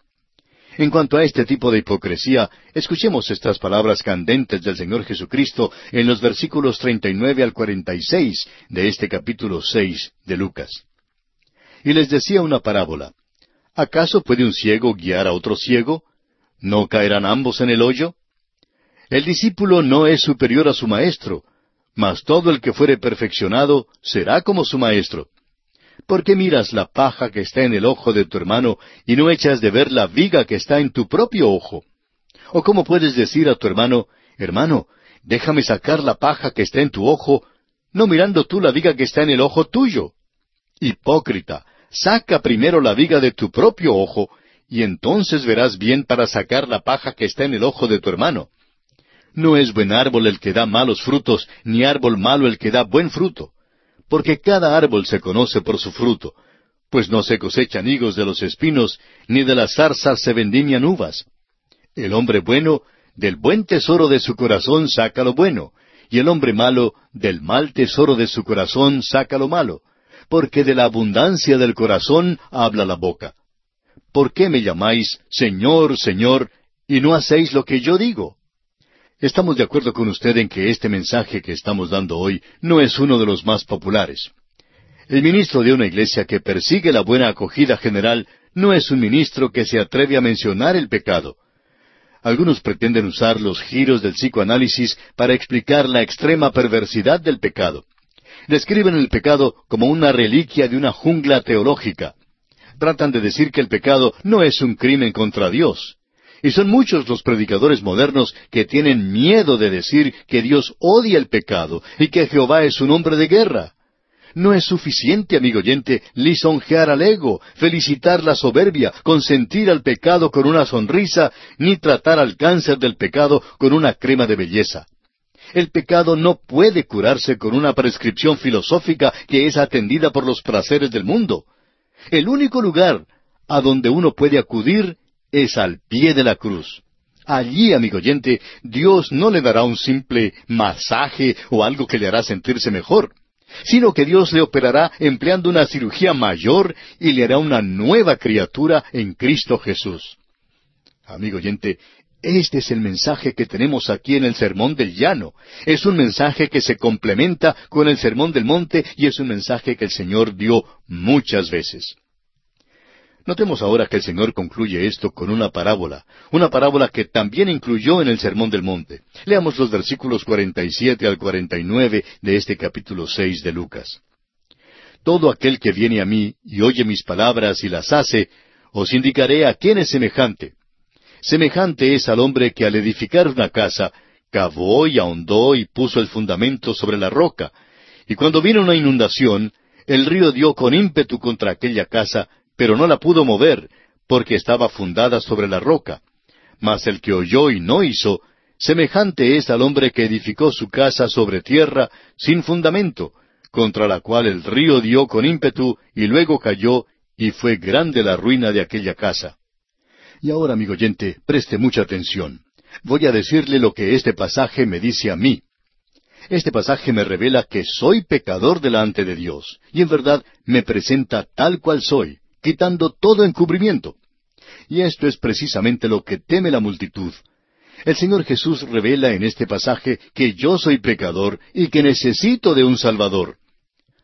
En cuanto a este tipo de hipocresía, escuchemos estas palabras candentes del Señor Jesucristo en los versículos 39 al 46 de este capítulo 6 de Lucas y les decía una parábola. ¿Acaso puede un ciego guiar a otro ciego? ¿No caerán ambos en el hoyo? El discípulo no es superior a su maestro, mas todo el que fuere perfeccionado será como su maestro. ¿Por qué miras la paja que está en el ojo de tu hermano y no echas de ver la viga que está en tu propio ojo? ¿O cómo puedes decir a tu hermano, hermano, déjame sacar la paja que está en tu ojo, no mirando tú la viga que está en el ojo tuyo? Hipócrita, saca primero la viga de tu propio ojo, y entonces verás bien para sacar la paja que está en el ojo de tu hermano. No es buen árbol el que da malos frutos, ni árbol malo el que da buen fruto, porque cada árbol se conoce por su fruto, pues no se cosechan higos de los espinos, ni de las zarzas se vendimian uvas. El hombre bueno, del buen tesoro de su corazón saca lo bueno, y el hombre malo, del mal tesoro de su corazón saca lo malo, porque de la abundancia del corazón habla la boca. ¿Por qué me llamáis Señor, Señor, y no hacéis lo que yo digo? Estamos de acuerdo con usted en que este mensaje que estamos dando hoy no es uno de los más populares. El ministro de una iglesia que persigue la buena acogida general no es un ministro que se atreve a mencionar el pecado. Algunos pretenden usar los giros del psicoanálisis para explicar la extrema perversidad del pecado. Describen el pecado como una reliquia de una jungla teológica. Tratan de decir que el pecado no es un crimen contra Dios. Y son muchos los predicadores modernos que tienen miedo de decir que Dios odia el pecado y que Jehová es un hombre de guerra. No es suficiente, amigo oyente, lisonjear al ego, felicitar la soberbia, consentir al pecado con una sonrisa, ni tratar al cáncer del pecado con una crema de belleza. El pecado no puede curarse con una prescripción filosófica que es atendida por los placeres del mundo. El único lugar a donde uno puede acudir es al pie de la cruz. Allí, amigo oyente, Dios no le dará un simple masaje o algo que le hará sentirse mejor sino que Dios le operará empleando una cirugía mayor y le hará una nueva criatura en Cristo Jesús. Amigo oyente, este es el mensaje que tenemos aquí en el Sermón del Llano. Es un mensaje que se complementa con el Sermón del Monte y es un mensaje que el Señor dio muchas veces. Notemos ahora que el Señor concluye esto con una parábola, una parábola que también incluyó en el Sermón del Monte. Leamos los versículos 47 al 49 de este capítulo 6 de Lucas. Todo aquel que viene a mí y oye mis palabras y las hace, os indicaré a quién es semejante. Semejante es al hombre que al edificar una casa, cavó y ahondó y puso el fundamento sobre la roca, y cuando vino una inundación, el río dio con ímpetu contra aquella casa, pero no la pudo mover, porque estaba fundada sobre la roca. Mas el que oyó y no hizo, semejante es al hombre que edificó su casa sobre tierra sin fundamento, contra la cual el río dio con ímpetu y luego cayó, y fue grande la ruina de aquella casa. Y ahora, amigo oyente, preste mucha atención. Voy a decirle lo que este pasaje me dice a mí. Este pasaje me revela que soy pecador delante de Dios, y en verdad me presenta tal cual soy quitando todo encubrimiento. Y esto es precisamente lo que teme la multitud. El Señor Jesús revela en este pasaje que yo soy pecador y que necesito de un Salvador.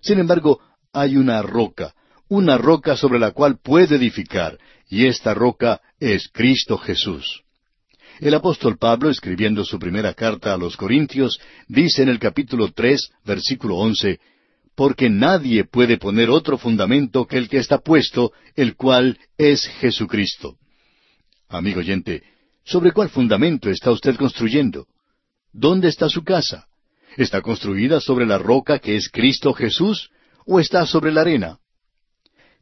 Sin embargo, hay una roca, una roca sobre la cual puede edificar, y esta roca es Cristo Jesús. El apóstol Pablo, escribiendo su primera carta a los Corintios, dice en el capítulo tres, versículo once, porque nadie puede poner otro fundamento que el que está puesto, el cual es Jesucristo. Amigo oyente, ¿sobre cuál fundamento está usted construyendo? ¿Dónde está su casa? ¿Está construida sobre la roca que es Cristo Jesús o está sobre la arena?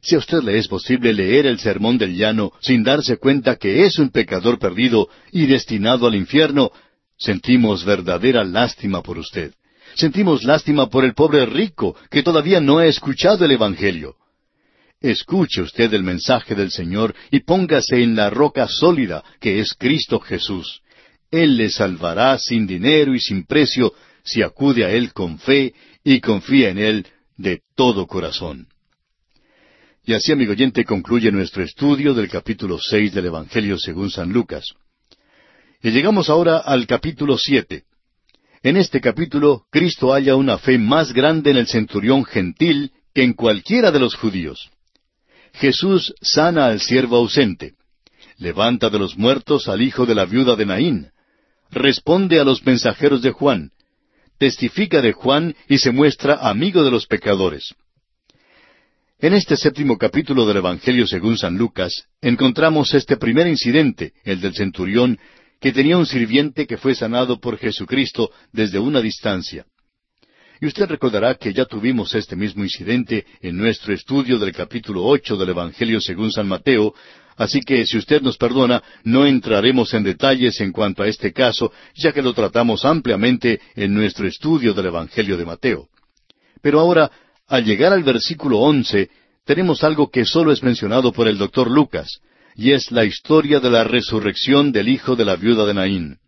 Si a usted le es posible leer el sermón del llano sin darse cuenta que es un pecador perdido y destinado al infierno, sentimos verdadera lástima por usted. Sentimos lástima por el pobre rico que todavía no ha escuchado el Evangelio. Escuche usted el mensaje del Señor y póngase en la roca sólida que es Cristo Jesús. Él le salvará sin dinero y sin precio si acude a Él con fe y confía en Él de todo corazón. Y así, amigo oyente, concluye nuestro estudio del capítulo seis del Evangelio según San Lucas. Y llegamos ahora al capítulo siete. En este capítulo, Cristo halla una fe más grande en el centurión gentil que en cualquiera de los judíos. Jesús sana al siervo ausente, levanta de los muertos al hijo de la viuda de Naín, responde a los mensajeros de Juan, testifica de Juan y se muestra amigo de los pecadores. En este séptimo capítulo del Evangelio según San Lucas, encontramos este primer incidente, el del centurión, que tenía un sirviente que fue sanado por Jesucristo desde una distancia. Y usted recordará que ya tuvimos este mismo incidente en nuestro estudio del capítulo ocho del Evangelio según San Mateo, así que si usted nos perdona, no entraremos en detalles en cuanto a este caso, ya que lo tratamos ampliamente en nuestro estudio del Evangelio de Mateo. Pero ahora, al llegar al versículo once, tenemos algo que solo es mencionado por el doctor Lucas, y es la historia de la resurrección del hijo de la viuda de Naín.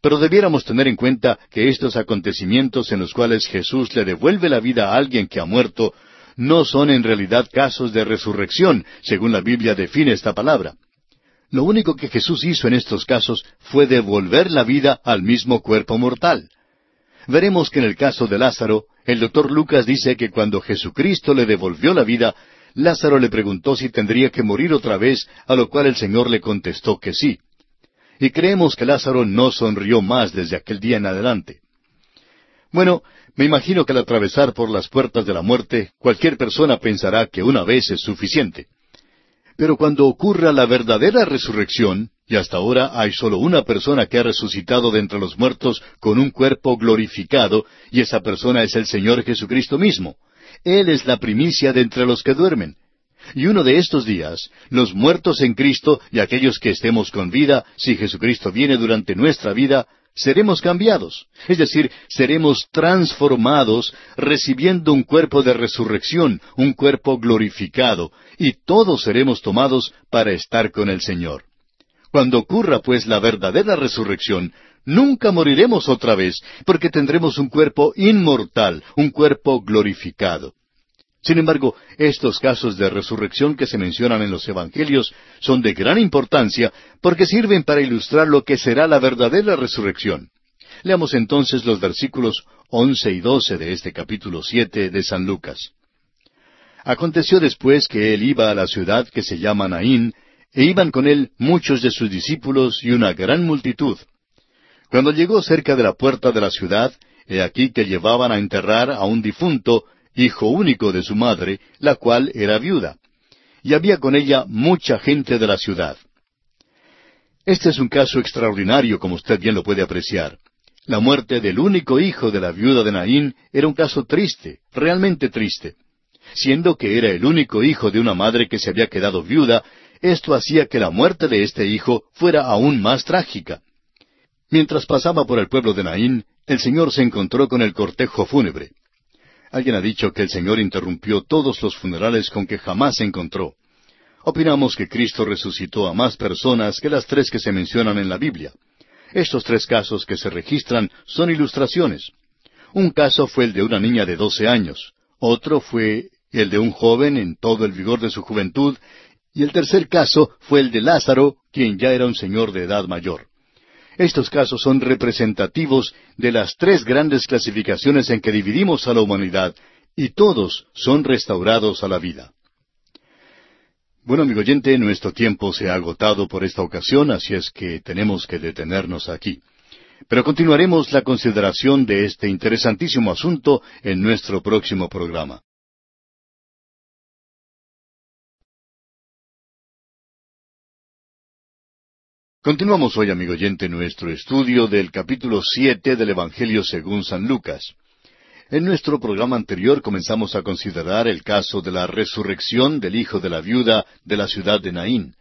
Pero debiéramos tener en cuenta que estos acontecimientos en los cuales Jesús le devuelve la vida a alguien que ha muerto no son en realidad casos de resurrección, según la Biblia define esta palabra. Lo único que Jesús hizo en estos casos fue devolver la vida al mismo cuerpo mortal. Veremos que en el caso de Lázaro, el doctor Lucas dice que cuando Jesucristo le devolvió la vida, Lázaro le preguntó si tendría que morir otra vez, a lo cual el Señor le contestó que sí. Y creemos que Lázaro no sonrió más desde aquel día en adelante. Bueno, me imagino que al atravesar por las puertas de la muerte, cualquier persona pensará que una vez es suficiente. Pero cuando ocurra la verdadera resurrección, y hasta ahora hay solo una persona que ha resucitado de entre los muertos con un cuerpo glorificado, y esa persona es el Señor Jesucristo mismo. Él es la primicia de entre los que duermen. Y uno de estos días, los muertos en Cristo y aquellos que estemos con vida, si Jesucristo viene durante nuestra vida, seremos cambiados, es decir, seremos transformados recibiendo un cuerpo de resurrección, un cuerpo glorificado, y todos seremos tomados para estar con el Señor. Cuando ocurra pues la verdadera resurrección, nunca moriremos otra vez, porque tendremos un cuerpo inmortal, un cuerpo glorificado. Sin embargo, estos casos de resurrección que se mencionan en los Evangelios son de gran importancia porque sirven para ilustrar lo que será la verdadera resurrección. Leamos entonces los versículos once y doce de este capítulo siete de San Lucas. Aconteció después que él iba a la ciudad que se llama Naín, e iban con él muchos de sus discípulos y una gran multitud. Cuando llegó cerca de la puerta de la ciudad, he aquí que llevaban a enterrar a un difunto, hijo único de su madre, la cual era viuda. Y había con ella mucha gente de la ciudad. Este es un caso extraordinario, como usted bien lo puede apreciar. La muerte del único hijo de la viuda de Naín era un caso triste, realmente triste. Siendo que era el único hijo de una madre que se había quedado viuda, esto hacía que la muerte de este hijo fuera aún más trágica. Mientras pasaba por el pueblo de Naín, el Señor se encontró con el cortejo fúnebre. Alguien ha dicho que el Señor interrumpió todos los funerales con que jamás se encontró. Opinamos que Cristo resucitó a más personas que las tres que se mencionan en la Biblia. Estos tres casos que se registran son ilustraciones. Un caso fue el de una niña de doce años, otro fue el de un joven en todo el vigor de su juventud, y el tercer caso fue el de Lázaro, quien ya era un señor de edad mayor. Estos casos son representativos de las tres grandes clasificaciones en que dividimos a la humanidad, y todos son restaurados a la vida. Bueno, amigo oyente, nuestro tiempo se ha agotado por esta ocasión, así es que tenemos que detenernos aquí. Pero continuaremos la consideración de este interesantísimo asunto en nuestro próximo programa. Continuamos hoy, amigo oyente, nuestro estudio del capítulo siete del Evangelio según San Lucas. En nuestro programa anterior comenzamos a considerar el caso de la resurrección del hijo de la viuda de la ciudad de Naín.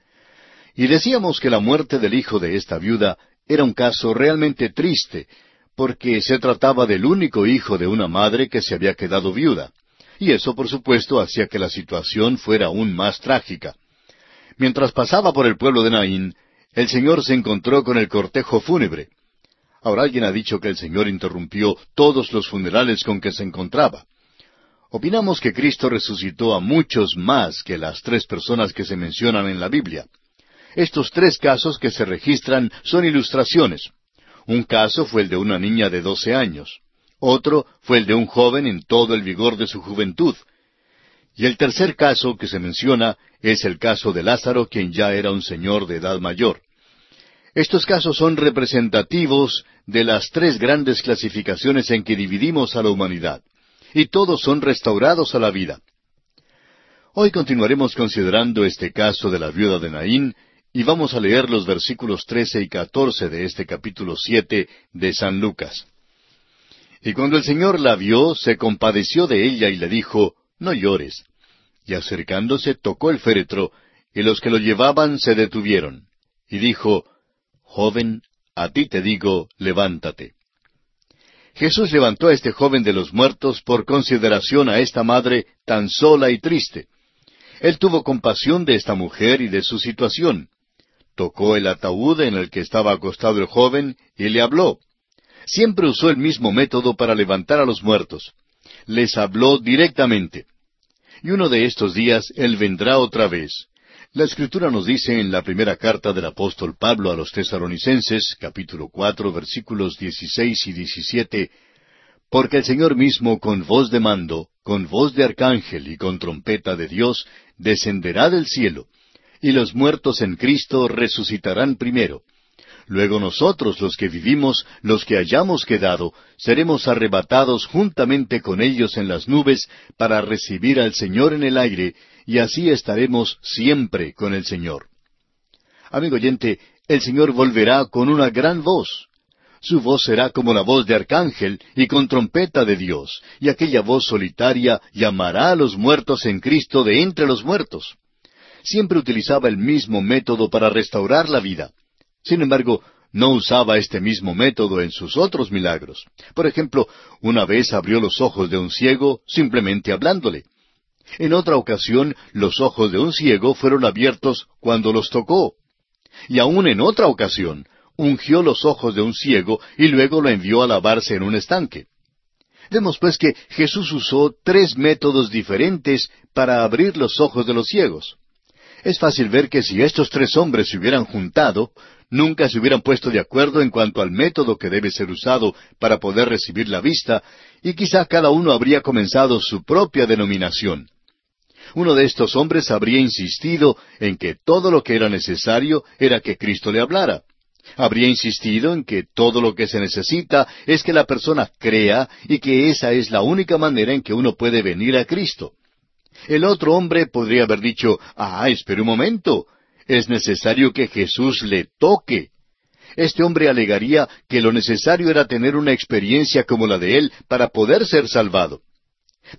Y decíamos que la muerte del hijo de esta viuda era un caso realmente triste, porque se trataba del único hijo de una madre que se había quedado viuda. Y eso, por supuesto, hacía que la situación fuera aún más trágica. Mientras pasaba por el pueblo de Naín, el Señor se encontró con el cortejo fúnebre. Ahora alguien ha dicho que el Señor interrumpió todos los funerales con que se encontraba. Opinamos que Cristo resucitó a muchos más que las tres personas que se mencionan en la Biblia. Estos tres casos que se registran son ilustraciones. Un caso fue el de una niña de doce años. Otro fue el de un joven en todo el vigor de su juventud. Y el tercer caso que se menciona es el caso de Lázaro, quien ya era un señor de edad mayor. Estos casos son representativos de las tres grandes clasificaciones en que dividimos a la humanidad, y todos son restaurados a la vida. Hoy continuaremos considerando este caso de la viuda de Naín, y vamos a leer los versículos trece y catorce de este capítulo siete de San Lucas. Y cuando el Señor la vio, se compadeció de ella y le dijo, No llores. Y acercándose tocó el féretro, y los que lo llevaban se detuvieron. Y dijo, Joven, a ti te digo, levántate. Jesús levantó a este joven de los muertos por consideración a esta madre tan sola y triste. Él tuvo compasión de esta mujer y de su situación. Tocó el ataúd en el que estaba acostado el joven y le habló. Siempre usó el mismo método para levantar a los muertos. Les habló directamente. y uno de estos días Él vendrá otra vez. La Escritura nos dice en la primera carta del apóstol Pablo a los tesaronicenses, capítulo cuatro, versículos dieciséis y diecisiete, Porque el Señor mismo con voz de mando, con voz de arcángel y con trompeta de Dios, descenderá del cielo, y los muertos en Cristo resucitarán primero. Luego nosotros los que vivimos, los que hayamos quedado, seremos arrebatados juntamente con ellos en las nubes para recibir al Señor en el aire, y así estaremos siempre con el Señor. Amigo oyente, el Señor volverá con una gran voz. Su voz será como la voz de arcángel y con trompeta de Dios, y aquella voz solitaria llamará a los muertos en Cristo de entre los muertos. Siempre utilizaba el mismo método para restaurar la vida. Sin embargo, no usaba este mismo método en sus otros milagros. Por ejemplo, una vez abrió los ojos de un ciego simplemente hablándole. En otra ocasión, los ojos de un ciego fueron abiertos cuando los tocó. Y aún en otra ocasión, ungió los ojos de un ciego y luego lo envió a lavarse en un estanque. Vemos pues que Jesús usó tres métodos diferentes para abrir los ojos de los ciegos. Es fácil ver que si estos tres hombres se hubieran juntado, nunca se hubieran puesto de acuerdo en cuanto al método que debe ser usado para poder recibir la vista, y quizá cada uno habría comenzado su propia denominación. Uno de estos hombres habría insistido en que todo lo que era necesario era que Cristo le hablara. Habría insistido en que todo lo que se necesita es que la persona crea y que esa es la única manera en que uno puede venir a Cristo. El otro hombre podría haber dicho, ah, espere un momento, es necesario que Jesús le toque. Este hombre alegaría que lo necesario era tener una experiencia como la de él para poder ser salvado.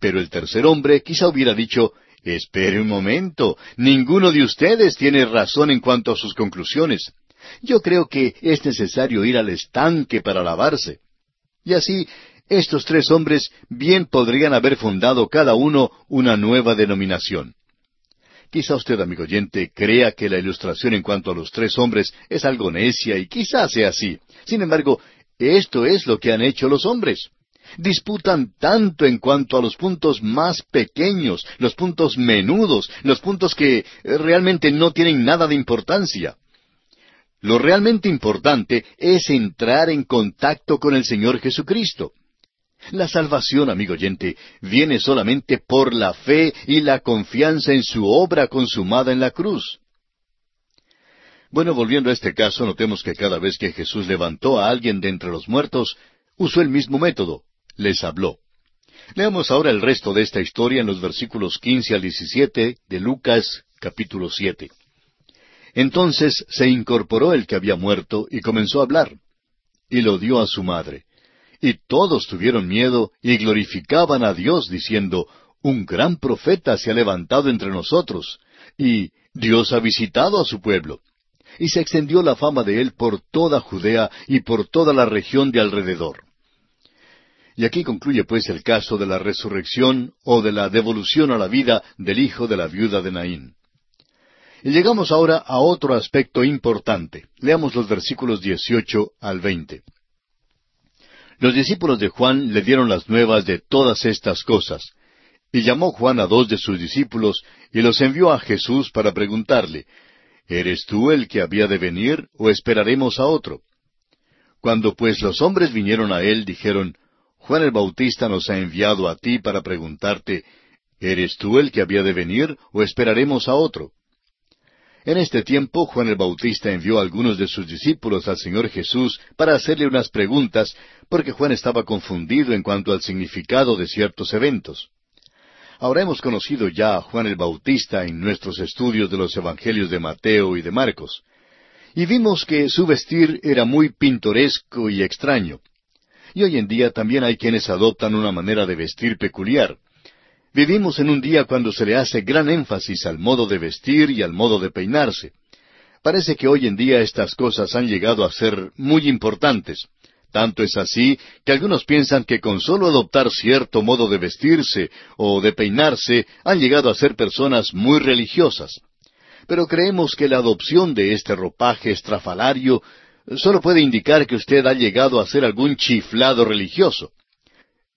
Pero el tercer hombre quizá hubiera dicho, espere un momento, ninguno de ustedes tiene razón en cuanto a sus conclusiones. Yo creo que es necesario ir al estanque para lavarse. Y así, estos tres hombres bien podrían haber fundado cada uno una nueva denominación. Quizá usted, amigo oyente, crea que la ilustración en cuanto a los tres hombres es algo necia y quizá sea así. Sin embargo, esto es lo que han hecho los hombres. Disputan tanto en cuanto a los puntos más pequeños, los puntos menudos, los puntos que realmente no tienen nada de importancia. Lo realmente importante es entrar en contacto con el Señor Jesucristo. La salvación, amigo oyente, viene solamente por la fe y la confianza en su obra consumada en la cruz. Bueno, volviendo a este caso, notemos que cada vez que Jesús levantó a alguien de entre los muertos, usó el mismo método, les habló. Leamos ahora el resto de esta historia en los versículos quince al diecisiete de Lucas capítulo siete. Entonces se incorporó el que había muerto y comenzó a hablar, y lo dio a su madre. Y todos tuvieron miedo y glorificaban a Dios diciendo, Un gran profeta se ha levantado entre nosotros, y Dios ha visitado a su pueblo. Y se extendió la fama de él por toda Judea y por toda la región de alrededor. Y aquí concluye pues el caso de la resurrección o de la devolución a la vida del hijo de la viuda de Naín. Y llegamos ahora a otro aspecto importante. Leamos los versículos 18 al 20. Los discípulos de Juan le dieron las nuevas de todas estas cosas. Y llamó Juan a dos de sus discípulos y los envió a Jesús para preguntarle, ¿Eres tú el que había de venir o esperaremos a otro? Cuando pues los hombres vinieron a él, dijeron, Juan el Bautista nos ha enviado a ti para preguntarte, ¿Eres tú el que había de venir o esperaremos a otro? En este tiempo Juan el Bautista envió a algunos de sus discípulos al Señor Jesús para hacerle unas preguntas, porque Juan estaba confundido en cuanto al significado de ciertos eventos. Ahora hemos conocido ya a Juan el Bautista en nuestros estudios de los Evangelios de Mateo y de Marcos, y vimos que su vestir era muy pintoresco y extraño. Y hoy en día también hay quienes adoptan una manera de vestir peculiar. Vivimos en un día cuando se le hace gran énfasis al modo de vestir y al modo de peinarse. Parece que hoy en día estas cosas han llegado a ser muy importantes. Tanto es así que algunos piensan que con solo adoptar cierto modo de vestirse o de peinarse han llegado a ser personas muy religiosas. Pero creemos que la adopción de este ropaje estrafalario solo puede indicar que usted ha llegado a ser algún chiflado religioso.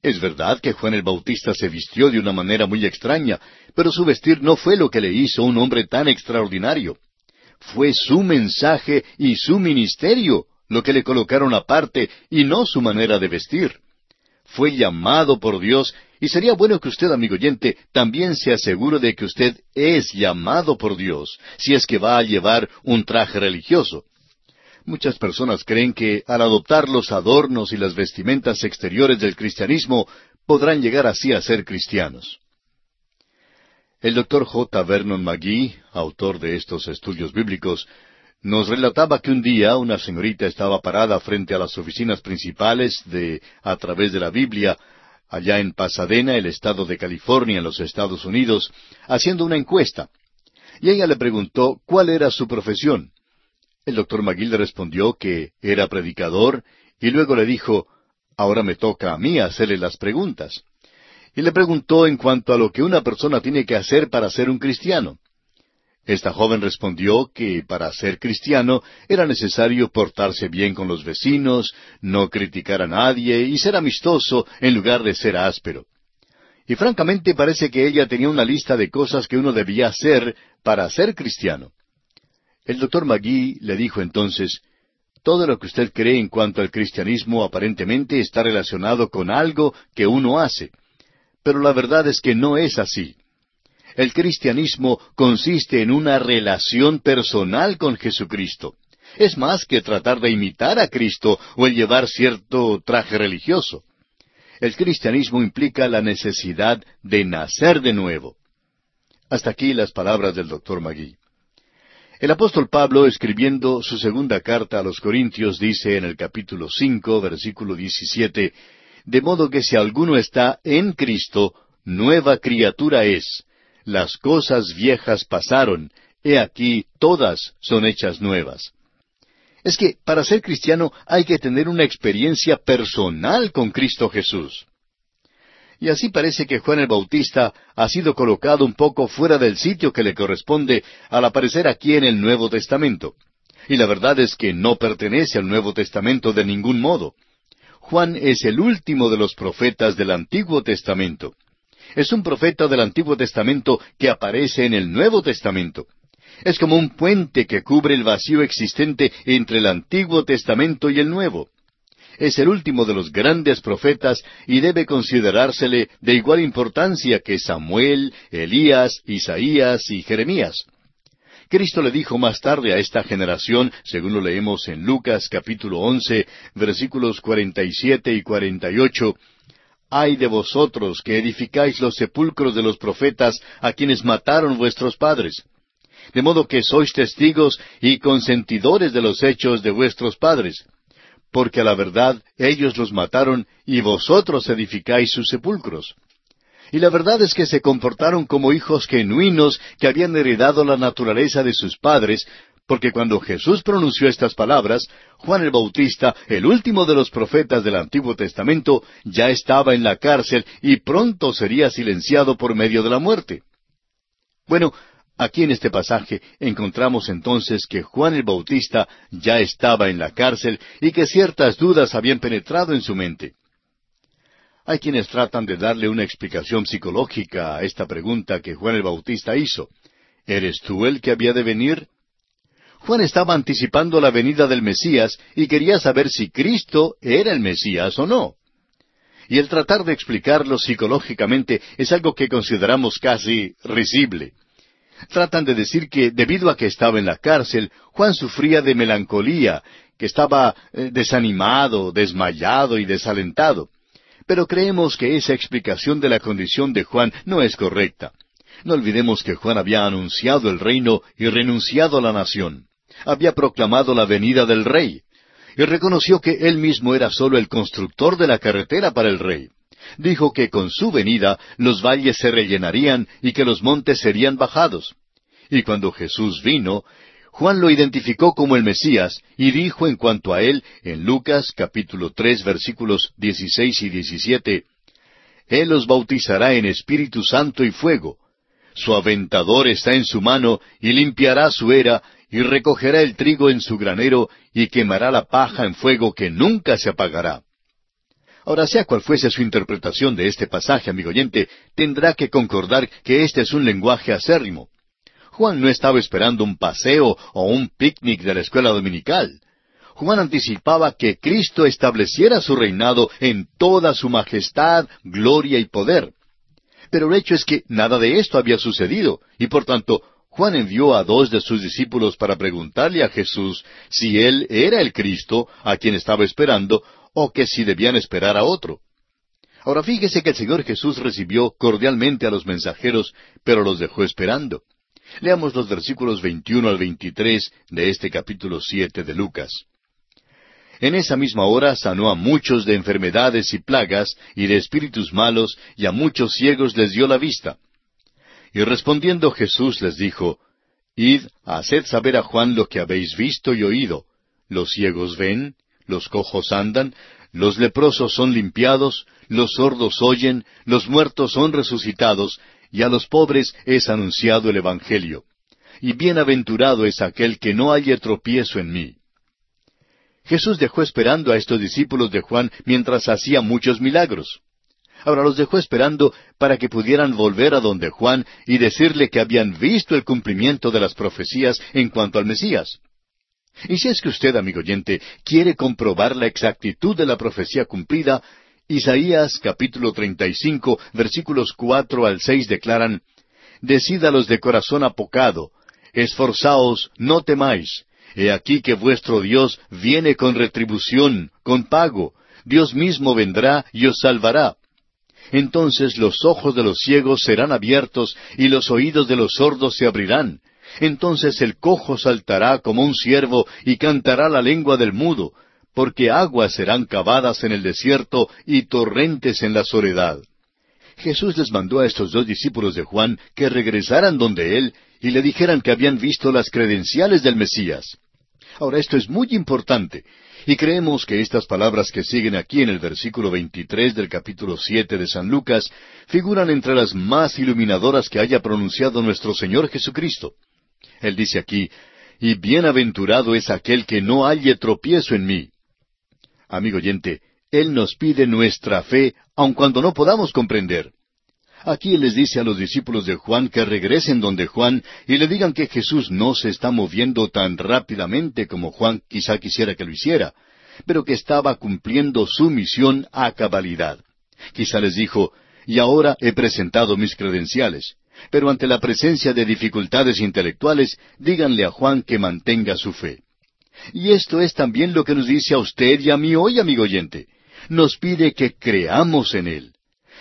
Es verdad que Juan el Bautista se vistió de una manera muy extraña, pero su vestir no fue lo que le hizo un hombre tan extraordinario. Fue su mensaje y su ministerio lo que le colocaron aparte y no su manera de vestir. Fue llamado por Dios y sería bueno que usted, amigo oyente, también se asegure de que usted es llamado por Dios, si es que va a llevar un traje religioso. Muchas personas creen que al adoptar los adornos y las vestimentas exteriores del cristianismo podrán llegar así a ser cristianos. El doctor J. Vernon McGee, autor de estos estudios bíblicos, nos relataba que un día una señorita estaba parada frente a las oficinas principales de A través de la Biblia, allá en Pasadena, el estado de California, en los Estados Unidos, haciendo una encuesta. Y ella le preguntó cuál era su profesión. El doctor McGee le respondió que era predicador y luego le dijo, ahora me toca a mí hacerle las preguntas. Y le preguntó en cuanto a lo que una persona tiene que hacer para ser un cristiano. Esta joven respondió que para ser cristiano era necesario portarse bien con los vecinos, no criticar a nadie y ser amistoso en lugar de ser áspero. Y francamente parece que ella tenía una lista de cosas que uno debía hacer para ser cristiano. El doctor Magui le dijo entonces, todo lo que usted cree en cuanto al cristianismo aparentemente está relacionado con algo que uno hace. Pero la verdad es que no es así. El cristianismo consiste en una relación personal con Jesucristo. Es más que tratar de imitar a Cristo o el llevar cierto traje religioso. El cristianismo implica la necesidad de nacer de nuevo. Hasta aquí las palabras del doctor Magui. El apóstol Pablo, escribiendo su segunda carta a los Corintios, dice en el capítulo cinco, versículo diecisiete, De modo que si alguno está en Cristo, nueva criatura es las cosas viejas pasaron, he aquí todas son hechas nuevas. Es que para ser cristiano hay que tener una experiencia personal con Cristo Jesús. Y así parece que Juan el Bautista ha sido colocado un poco fuera del sitio que le corresponde al aparecer aquí en el Nuevo Testamento. Y la verdad es que no pertenece al Nuevo Testamento de ningún modo. Juan es el último de los profetas del Antiguo Testamento es un profeta del Antiguo Testamento que aparece en el Nuevo Testamento. Es como un puente que cubre el vacío existente entre el Antiguo Testamento y el Nuevo. Es el último de los grandes profetas y debe considerársele de igual importancia que Samuel, Elías, Isaías y Jeremías. Cristo le dijo más tarde a esta generación, según lo leemos en Lucas capítulo once, versículos cuarenta y siete y cuarenta y ocho, Ay de vosotros que edificáis los sepulcros de los profetas a quienes mataron vuestros padres. De modo que sois testigos y consentidores de los hechos de vuestros padres. Porque a la verdad ellos los mataron y vosotros edificáis sus sepulcros. Y la verdad es que se comportaron como hijos genuinos que habían heredado la naturaleza de sus padres, porque cuando Jesús pronunció estas palabras, Juan el Bautista, el último de los profetas del Antiguo Testamento, ya estaba en la cárcel y pronto sería silenciado por medio de la muerte. Bueno, aquí en este pasaje encontramos entonces que Juan el Bautista ya estaba en la cárcel y que ciertas dudas habían penetrado en su mente. Hay quienes tratan de darle una explicación psicológica a esta pregunta que Juan el Bautista hizo. ¿Eres tú el que había de venir? Juan estaba anticipando la venida del Mesías y quería saber si Cristo era el Mesías o no. Y el tratar de explicarlo psicológicamente es algo que consideramos casi risible. Tratan de decir que debido a que estaba en la cárcel, Juan sufría de melancolía, que estaba eh, desanimado, desmayado y desalentado. Pero creemos que esa explicación de la condición de Juan no es correcta. No olvidemos que Juan había anunciado el reino y renunciado a la nación había proclamado la venida del rey, y reconoció que él mismo era sólo el constructor de la carretera para el rey. Dijo que con su venida los valles se rellenarían y que los montes serían bajados. Y cuando Jesús vino, Juan lo identificó como el Mesías y dijo en cuanto a él en Lucas capítulo tres versículos dieciséis y diecisiete Él los bautizará en Espíritu Santo y fuego. Su aventador está en su mano y limpiará su era y recogerá el trigo en su granero y quemará la paja en fuego que nunca se apagará. Ahora, sea cual fuese su interpretación de este pasaje, amigo oyente, tendrá que concordar que este es un lenguaje acérrimo. Juan no estaba esperando un paseo o un picnic de la escuela dominical. Juan anticipaba que Cristo estableciera su reinado en toda su majestad, gloria y poder. Pero el hecho es que nada de esto había sucedido, y por tanto Juan envió a dos de sus discípulos para preguntarle a Jesús si él era el Cristo a quien estaba esperando, o que si debían esperar a otro. Ahora fíjese que el Señor Jesús recibió cordialmente a los mensajeros, pero los dejó esperando. Leamos los versículos 21 al 23 de este capítulo 7 de Lucas. En esa misma hora sanó a muchos de enfermedades y plagas y de espíritus malos, y a muchos ciegos les dio la vista. Y respondiendo Jesús les dijo, Id, haced saber a Juan lo que habéis visto y oído. Los ciegos ven, los cojos andan, los leprosos son limpiados, los sordos oyen, los muertos son resucitados, y a los pobres es anunciado el Evangelio. Y bienaventurado es aquel que no haya tropiezo en mí. Jesús dejó esperando a estos discípulos de Juan mientras hacía muchos milagros. Ahora los dejó esperando para que pudieran volver a donde Juan y decirle que habían visto el cumplimiento de las profecías en cuanto al Mesías. Y si es que usted, amigo oyente, quiere comprobar la exactitud de la profecía cumplida, Isaías capítulo 35 versículos cuatro al seis declaran, Decídalos de corazón apocado, esforzaos, no temáis, he aquí que vuestro Dios viene con retribución, con pago, Dios mismo vendrá y os salvará. Entonces los ojos de los ciegos serán abiertos y los oídos de los sordos se abrirán. Entonces el cojo saltará como un ciervo y cantará la lengua del mudo, porque aguas serán cavadas en el desierto y torrentes en la soledad. Jesús les mandó a estos dos discípulos de Juan que regresaran donde él y le dijeran que habían visto las credenciales del Mesías. Ahora esto es muy importante, y creemos que estas palabras que siguen aquí en el versículo 23 del capítulo 7 de San Lucas figuran entre las más iluminadoras que haya pronunciado nuestro Señor Jesucristo. Él dice aquí, y bienaventurado es aquel que no halle tropiezo en mí. Amigo oyente, Él nos pide nuestra fe, aun cuando no podamos comprender. Aquí Él les dice a los discípulos de Juan que regresen donde Juan y le digan que Jesús no se está moviendo tan rápidamente como Juan quizá quisiera que lo hiciera, pero que estaba cumpliendo su misión a cabalidad. Quizá les dijo, y ahora he presentado mis credenciales, pero ante la presencia de dificultades intelectuales, díganle a Juan que mantenga su fe. Y esto es también lo que nos dice a usted y a mí hoy, amigo oyente. Nos pide que creamos en Él.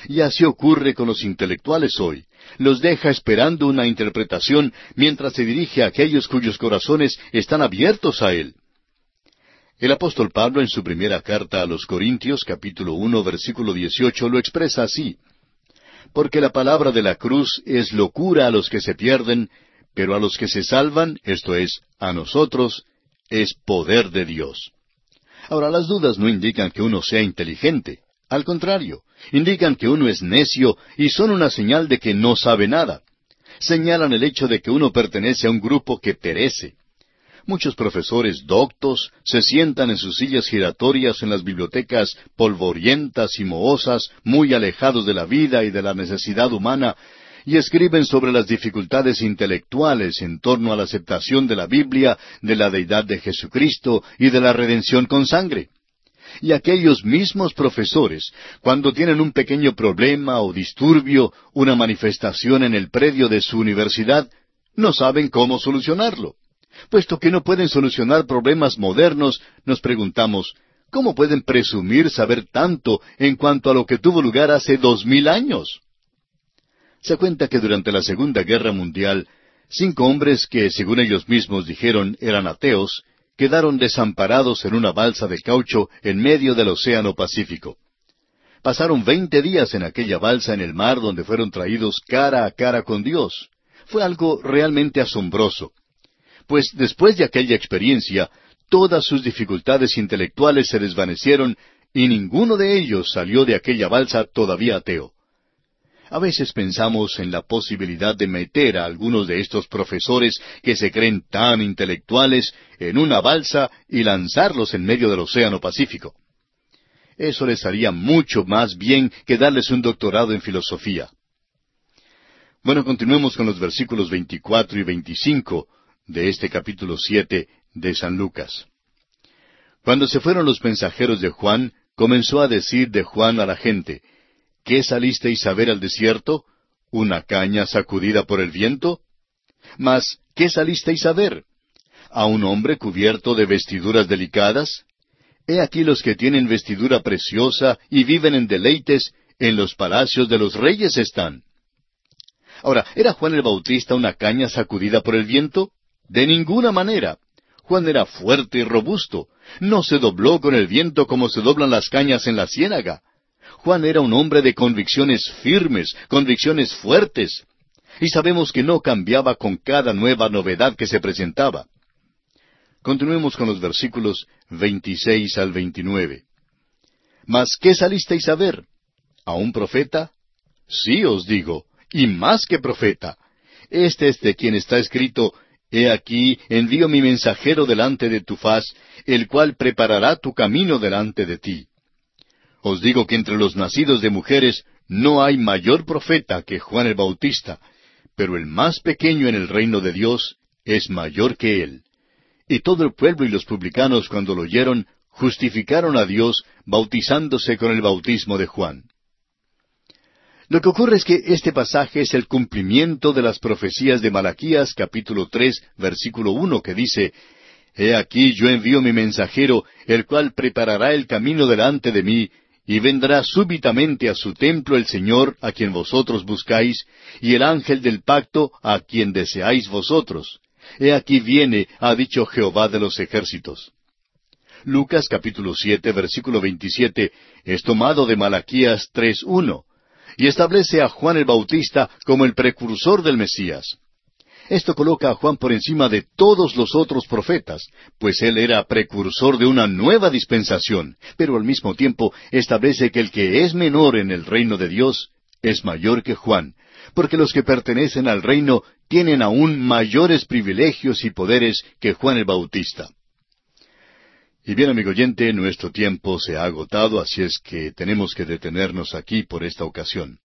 Y así ocurre con los intelectuales hoy. Los deja esperando una interpretación mientras se dirige a aquellos cuyos corazones están abiertos a Él. El apóstol Pablo en su primera carta a los Corintios capítulo uno versículo dieciocho lo expresa así. Porque la palabra de la cruz es locura a los que se pierden, pero a los que se salvan, esto es, a nosotros, es poder de Dios. Ahora, las dudas no indican que uno sea inteligente. Al contrario, indican que uno es necio y son una señal de que no sabe nada. Señalan el hecho de que uno pertenece a un grupo que perece. Muchos profesores doctos se sientan en sus sillas giratorias en las bibliotecas polvorientas y mohosas, muy alejados de la vida y de la necesidad humana, y escriben sobre las dificultades intelectuales en torno a la aceptación de la Biblia, de la deidad de Jesucristo y de la redención con sangre. Y aquellos mismos profesores, cuando tienen un pequeño problema o disturbio, una manifestación en el predio de su universidad, no saben cómo solucionarlo. Puesto que no pueden solucionar problemas modernos, nos preguntamos, ¿cómo pueden presumir saber tanto en cuanto a lo que tuvo lugar hace dos mil años? Se cuenta que durante la Segunda Guerra Mundial, cinco hombres que, según ellos mismos dijeron, eran ateos, quedaron desamparados en una balsa de caucho en medio del Océano Pacífico. Pasaron veinte días en aquella balsa en el mar donde fueron traídos cara a cara con Dios. Fue algo realmente asombroso. Pues después de aquella experiencia, todas sus dificultades intelectuales se desvanecieron y ninguno de ellos salió de aquella balsa todavía ateo. A veces pensamos en la posibilidad de meter a algunos de estos profesores que se creen tan intelectuales en una balsa y lanzarlos en medio del Océano Pacífico. Eso les haría mucho más bien que darles un doctorado en filosofía. Bueno, continuemos con los versículos 24 y 25 de este capítulo 7 de San Lucas. Cuando se fueron los mensajeros de Juan, comenzó a decir de Juan a la gente, ¿Qué salisteis a ver al desierto? ¿Una caña sacudida por el viento? Mas, ¿qué salisteis a ver? ¿A un hombre cubierto de vestiduras delicadas? He aquí los que tienen vestidura preciosa y viven en deleites, en los palacios de los reyes están. Ahora, ¿era Juan el Bautista una caña sacudida por el viento? De ninguna manera. Juan era fuerte y robusto. No se dobló con el viento como se doblan las cañas en la ciénaga. Juan era un hombre de convicciones firmes, convicciones fuertes. Y sabemos que no cambiaba con cada nueva novedad que se presentaba. Continuemos con los versículos 26 al 29. Mas, ¿qué salisteis a ver? ¿A un profeta? Sí os digo, y más que profeta. Este es de quien está escrito, He aquí, envío mi mensajero delante de tu faz, el cual preparará tu camino delante de ti. Os digo que entre los nacidos de mujeres no hay mayor profeta que Juan el Bautista, pero el más pequeño en el reino de Dios es mayor que él. Y todo el pueblo y los publicanos cuando lo oyeron, justificaron a Dios bautizándose con el bautismo de Juan. Lo que ocurre es que este pasaje es el cumplimiento de las profecías de Malaquías capítulo tres versículo uno que dice He aquí yo envío mi mensajero, el cual preparará el camino delante de mí, y vendrá súbitamente a su templo el Señor, a quien vosotros buscáis, y el ángel del pacto, a quien deseáis vosotros. He aquí viene, ha dicho Jehová de los ejércitos. Lucas capítulo siete versículo veintisiete es tomado de Malaquías tres uno y establece a Juan el Bautista como el precursor del Mesías. Esto coloca a Juan por encima de todos los otros profetas, pues él era precursor de una nueva dispensación, pero al mismo tiempo establece que el que es menor en el reino de Dios es mayor que Juan, porque los que pertenecen al reino tienen aún mayores privilegios y poderes que Juan el Bautista. Y bien, amigo oyente, nuestro tiempo se ha agotado, así es que tenemos que detenernos aquí por esta ocasión.